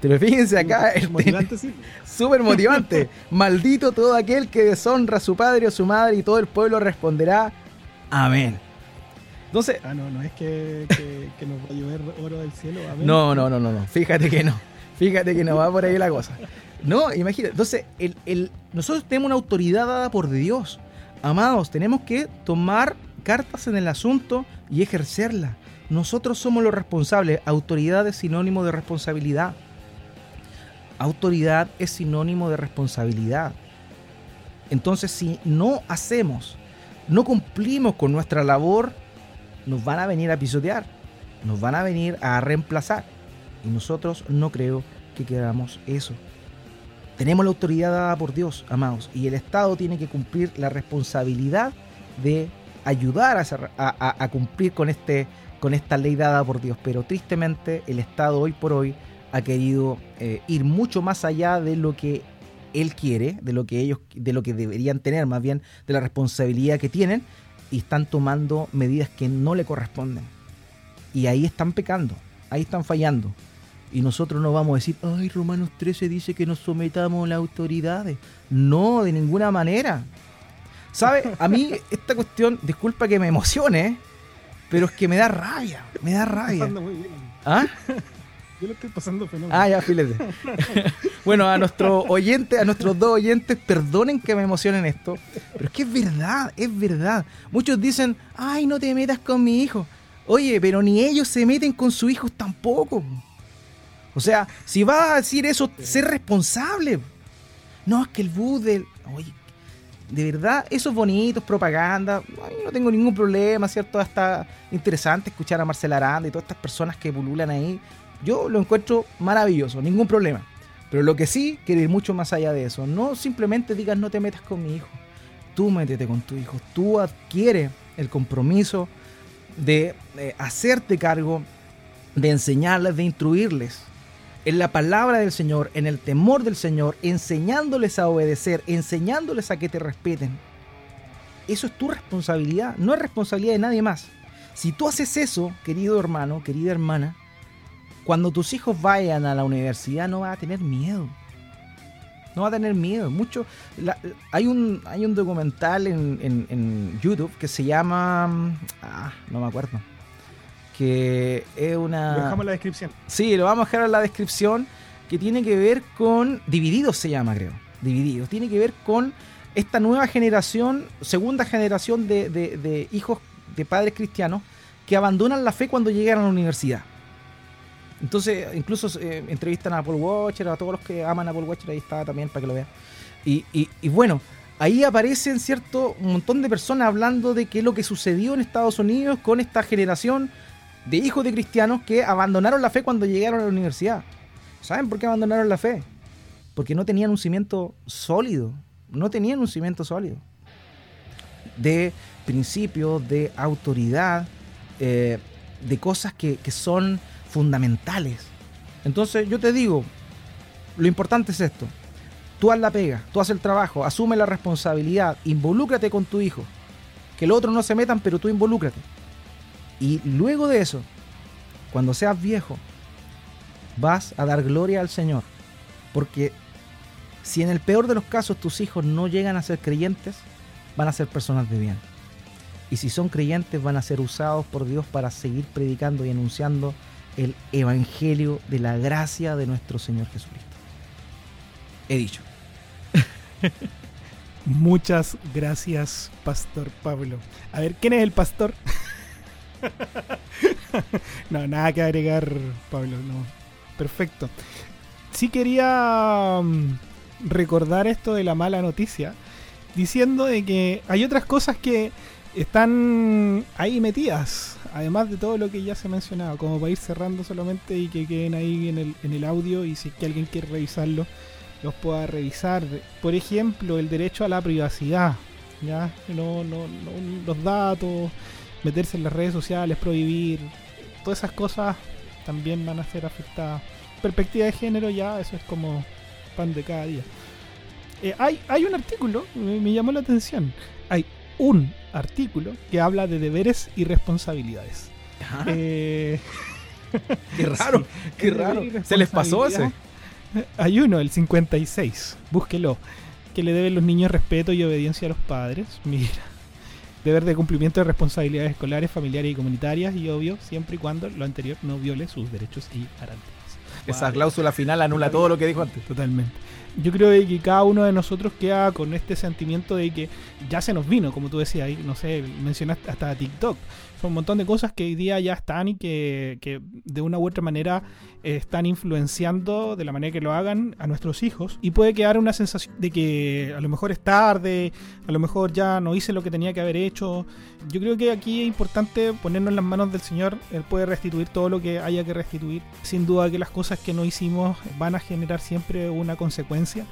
Pero fíjense acá, es motivante, sí. súper motivante. Maldito todo aquel que deshonra a su padre o su madre y todo el pueblo responderá, amén. Entonces, ah, no, no es que, nos va a llover oro del cielo. Amén. No, no, no, no, no, fíjate que no. Fíjate que no va por ahí la cosa. No, imagínate. Entonces, el, el, nosotros tenemos una autoridad dada por Dios. Amados, tenemos que tomar cartas en el asunto y ejercerla. Nosotros somos los responsables. Autoridad es sinónimo de responsabilidad. Autoridad es sinónimo de responsabilidad. Entonces, si no hacemos, no cumplimos con nuestra labor, nos van a venir a pisotear, nos van a venir a reemplazar. Y nosotros no creo que queramos eso. Tenemos la autoridad dada por Dios, amados, y el Estado tiene que cumplir la responsabilidad de ayudar a, cumplir con, este, con esta ley dada por Dios. Pero tristemente el Estado hoy por hoy ha querido eh, ir mucho más allá de lo que él quiere, de lo que ellos, de lo que deberían tener, más bien de la responsabilidad que tienen, y están tomando medidas que no le corresponden. Y ahí están pecando, ahí están fallando. Y nosotros no vamos a decir, ay, Romanos 13 dice que nos sometamos a las autoridades. No, de ninguna manera. ¿Sabe? A mí esta cuestión, disculpa que me emocione, pero es que me da rabia, me da rabia. ¿Ah? Yo lo estoy pasando fenómeno. Ah, ya, fíjate. bueno, a nuestro oyente, a nuestros dos oyentes, perdonen que me emocionen esto, pero es que es verdad, es verdad. Muchos dicen, ay, no te metas con mi hijo. Oye, pero ni ellos se meten con sus hijos tampoco. O sea, si vas a decir eso, ser responsable. No, es que el bus del... Oye, de verdad, eso es bonito, es propaganda. no tengo ningún problema, ¿cierto? Está interesante escuchar a Marcela Aranda y todas estas personas que pululan ahí. Yo lo encuentro maravilloso, ningún problema. Pero lo que sí, quiere ir mucho más allá de eso. No simplemente digas no te metas con mi hijo. Tú métete con tu hijo. Tú adquieres el compromiso de eh, hacerte cargo, de enseñarles, de instruirles en la palabra del Señor, en el temor del Señor, enseñándoles a obedecer, enseñándoles a que te respeten. Eso es tu responsabilidad, no es responsabilidad de nadie más. Si tú haces eso, querido hermano, querida hermana, cuando tus hijos vayan a la universidad no vas a tener miedo. No va a tener miedo. Mucho, hay, un, hay un documental en, YouTube que se llama... Ah, no me acuerdo. Que es una... Lo dejamos en la descripción. Sí, lo vamos a dejar en la descripción. Que tiene que ver con... Divididos se llama, creo. Divididos. Tiene que ver con esta nueva generación, segunda generación de, de hijos de padres cristianos que abandonan la fe cuando llegan a la universidad. Entonces, incluso eh, entrevistan a Paul Watcher, a todos los que aman a Paul Watcher, ahí está también para que lo vean. Y, y, bueno, ahí aparecen, ¿cierto? Un montón de personas hablando de qué es lo que sucedió en Estados Unidos con esta generación de hijos de cristianos que abandonaron la fe cuando llegaron a la universidad. ¿Saben por qué abandonaron la fe? Porque no tenían un cimiento sólido. No tenían un cimiento sólido. De principios, de autoridad, eh, de cosas que, que son fundamentales. Entonces yo te digo, lo importante es esto. Tú haz la pega, tú haz el trabajo, asume la responsabilidad, involúcrate con tu hijo. Que los otros no se metan, pero tú involúcrate. Y luego de eso, cuando seas viejo, vas a dar gloria al Señor. Porque si en el peor de los casos tus hijos no llegan a ser creyentes, van a ser personas de bien. Y si son creyentes, van a ser usados por Dios para seguir predicando y anunciando el Evangelio de la gracia de nuestro Señor Jesucristo. He dicho. Muchas gracias, Pastor Pablo. A ver, ¿quién es el pastor? no, nada que agregar, Pablo. No. Perfecto. Sí quería mm, recordar esto de la mala noticia, diciendo de que hay otras cosas que están ahí metidas, además de todo lo que ya se ha mencionado, como para ir cerrando solamente y que queden ahí en el, en el audio y si es que alguien quiere revisarlo, los pueda revisar. Por ejemplo, el derecho a la privacidad, ya no, no los datos, meterse en las redes sociales, prohibir, todas esas cosas también van a ser afectadas. Perspectiva de género ya, eso es como pan de cada día. Eh, hay, hay un artículo, me, me llamó la atención. Hay un artículo que habla de deberes y responsabilidades. Eh, qué raro, qué raro. ¿Se les pasó ese? Hay uno, el 56, búsquelo, que le deben los niños respeto y obediencia a los padres. Mira, deber de cumplimiento de responsabilidades escolares, familiares y comunitarias y obvio, siempre y cuando lo anterior no viole sus derechos y garantías. Esa cláusula final anula todo lo que dijo antes. Totalmente yo creo que cada uno de nosotros queda con este sentimiento de que ya se nos vino, como tú decías, no sé, mencionaste hasta TikTok. Son un montón de cosas que hoy día ya están y que, que de una u otra manera están influenciando de la manera que lo hagan a nuestros hijos y puede quedar una sensación de que a lo mejor es tarde, a lo mejor ya no hice lo que tenía que haber hecho. Yo creo que aquí es importante ponernos en las manos del Señor, Él puede restituir todo lo que haya que restituir. Sin duda que las cosas que no hicimos van a generar siempre una consecuencia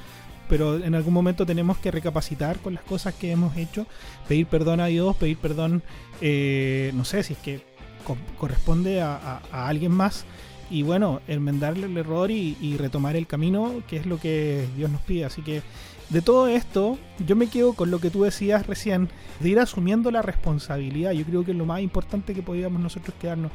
pero en algún momento tenemos que recapacitar con las cosas que hemos hecho, pedir perdón a Dios, pedir perdón, eh, no sé si es que corresponde a, alguien más y bueno, enmendarle el error y, retomar el camino, que es lo que Dios nos pide. Así que de todo esto, yo me quedo con lo que tú decías recién, de ir asumiendo la responsabilidad. Yo creo que es lo más importante que podíamos nosotros quedarnos.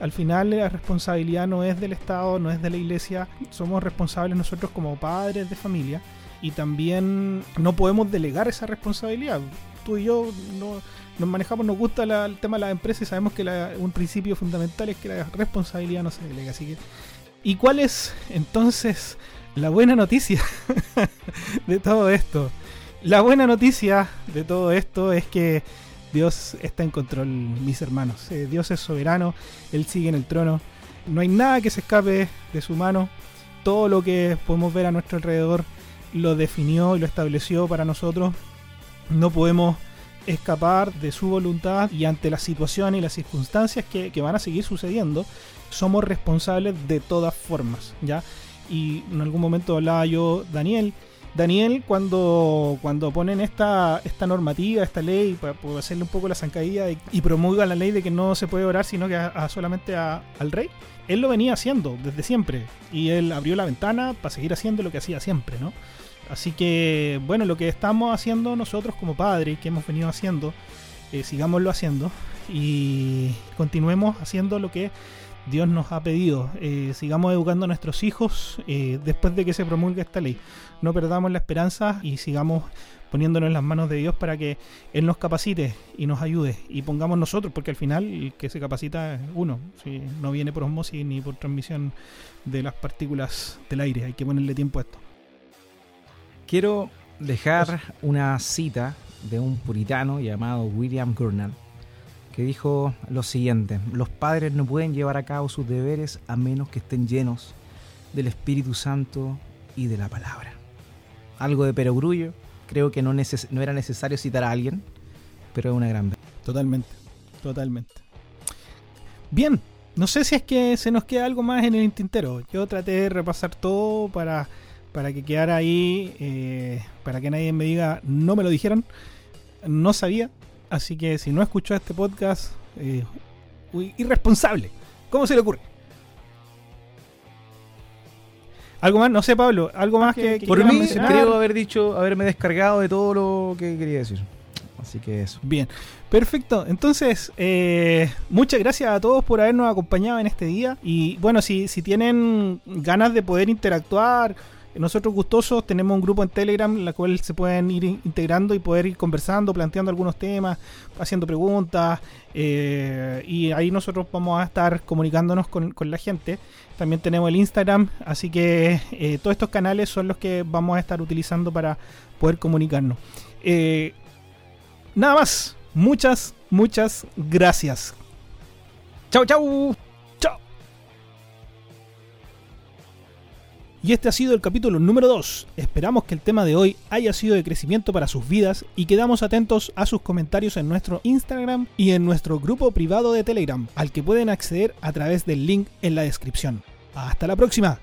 Al final la responsabilidad no es del Estado, no es de la iglesia, somos responsables nosotros como padres de familia y también no podemos delegar esa responsabilidad. Tú y yo no, nos manejamos, nos gusta el tema de las empresas y sabemos que un principio fundamental es que la responsabilidad no se delega. Así que, ¿y cuál es entonces la buena noticia de todo esto? La buena noticia de todo esto es que Dios está en control, mis hermanos. Eh, Dios es soberano, Él sigue en el trono. No hay nada que se escape de su mano. Todo lo que podemos ver a nuestro alrededor lo definió y lo estableció para nosotros. No podemos escapar de su voluntad y ante las situaciones y las circunstancias que, van a seguir sucediendo, somos responsables de todas formas, ¿ya? Y en algún momento hablaba yo, Daniel, Daniel, cuando, cuando ponen esta, esta normativa, esta ley, para, hacerle un poco la zancadilla y, y promulgan la ley de que no se puede orar sino que a, solamente al rey, él lo venía haciendo desde siempre. Y él abrió la ventana para seguir haciendo lo que hacía siempre, ¿no? Así que, bueno, lo que estamos haciendo nosotros como padres, que hemos venido haciendo, eh, sigámoslo haciendo y continuemos haciendo lo que Dios nos ha pedido. Eh, sigamos educando a nuestros hijos eh, después de que se promulgue esta ley. No perdamos la esperanza y sigamos poniéndonos en las manos de Dios para que Él nos capacite y nos ayude y pongamos nosotros, porque al final el que se capacita es uno, si no viene por osmosis ni por transmisión de las partículas del aire, hay que ponerle tiempo a esto. Quiero dejar una cita de un puritano llamado William Gurnall que dijo lo siguiente, los padres no pueden llevar a cabo sus deberes a menos que estén llenos del Espíritu Santo y de la palabra. Algo de perogrullo, creo que no, no era necesario citar a alguien, pero es una gran... Totalmente, totalmente. Bien, no sé si es que se nos queda algo más en el tintero. Yo traté de repasar todo para, para que quedara ahí, eh, para que nadie me diga, no me lo dijeron, no sabía, Así que si no escuchó este podcast, eh, irresponsable. ¿Cómo se le ocurre? ¿Algo más? No sé, Pablo. ¿Algo más que, Por mí, creo haber dicho, haberme descargado de todo lo que quería decir. Así que eso. Bien, perfecto. Entonces, eh, muchas gracias a todos por habernos acompañado en este día. Y bueno, si, si tienen ganas de poder interactuar nosotros gustosos tenemos un grupo en Telegram en la cual se pueden ir integrando y poder ir conversando, planteando algunos temas, haciendo preguntas eh, y ahí nosotros vamos a estar comunicándonos con, la gente. También tenemos el Instagram, así que eh, todos estos canales son los que vamos a estar utilizando para poder comunicarnos. Eh, nada más, muchas, muchas gracias. Chau, chau. Y este ha sido el capítulo número 2. Esperamos que el tema de hoy haya sido de crecimiento para sus vidas y quedamos atentos a sus comentarios en nuestro Instagram y en nuestro grupo privado de Telegram, al que pueden acceder a través del link en la descripción. Hasta la próxima.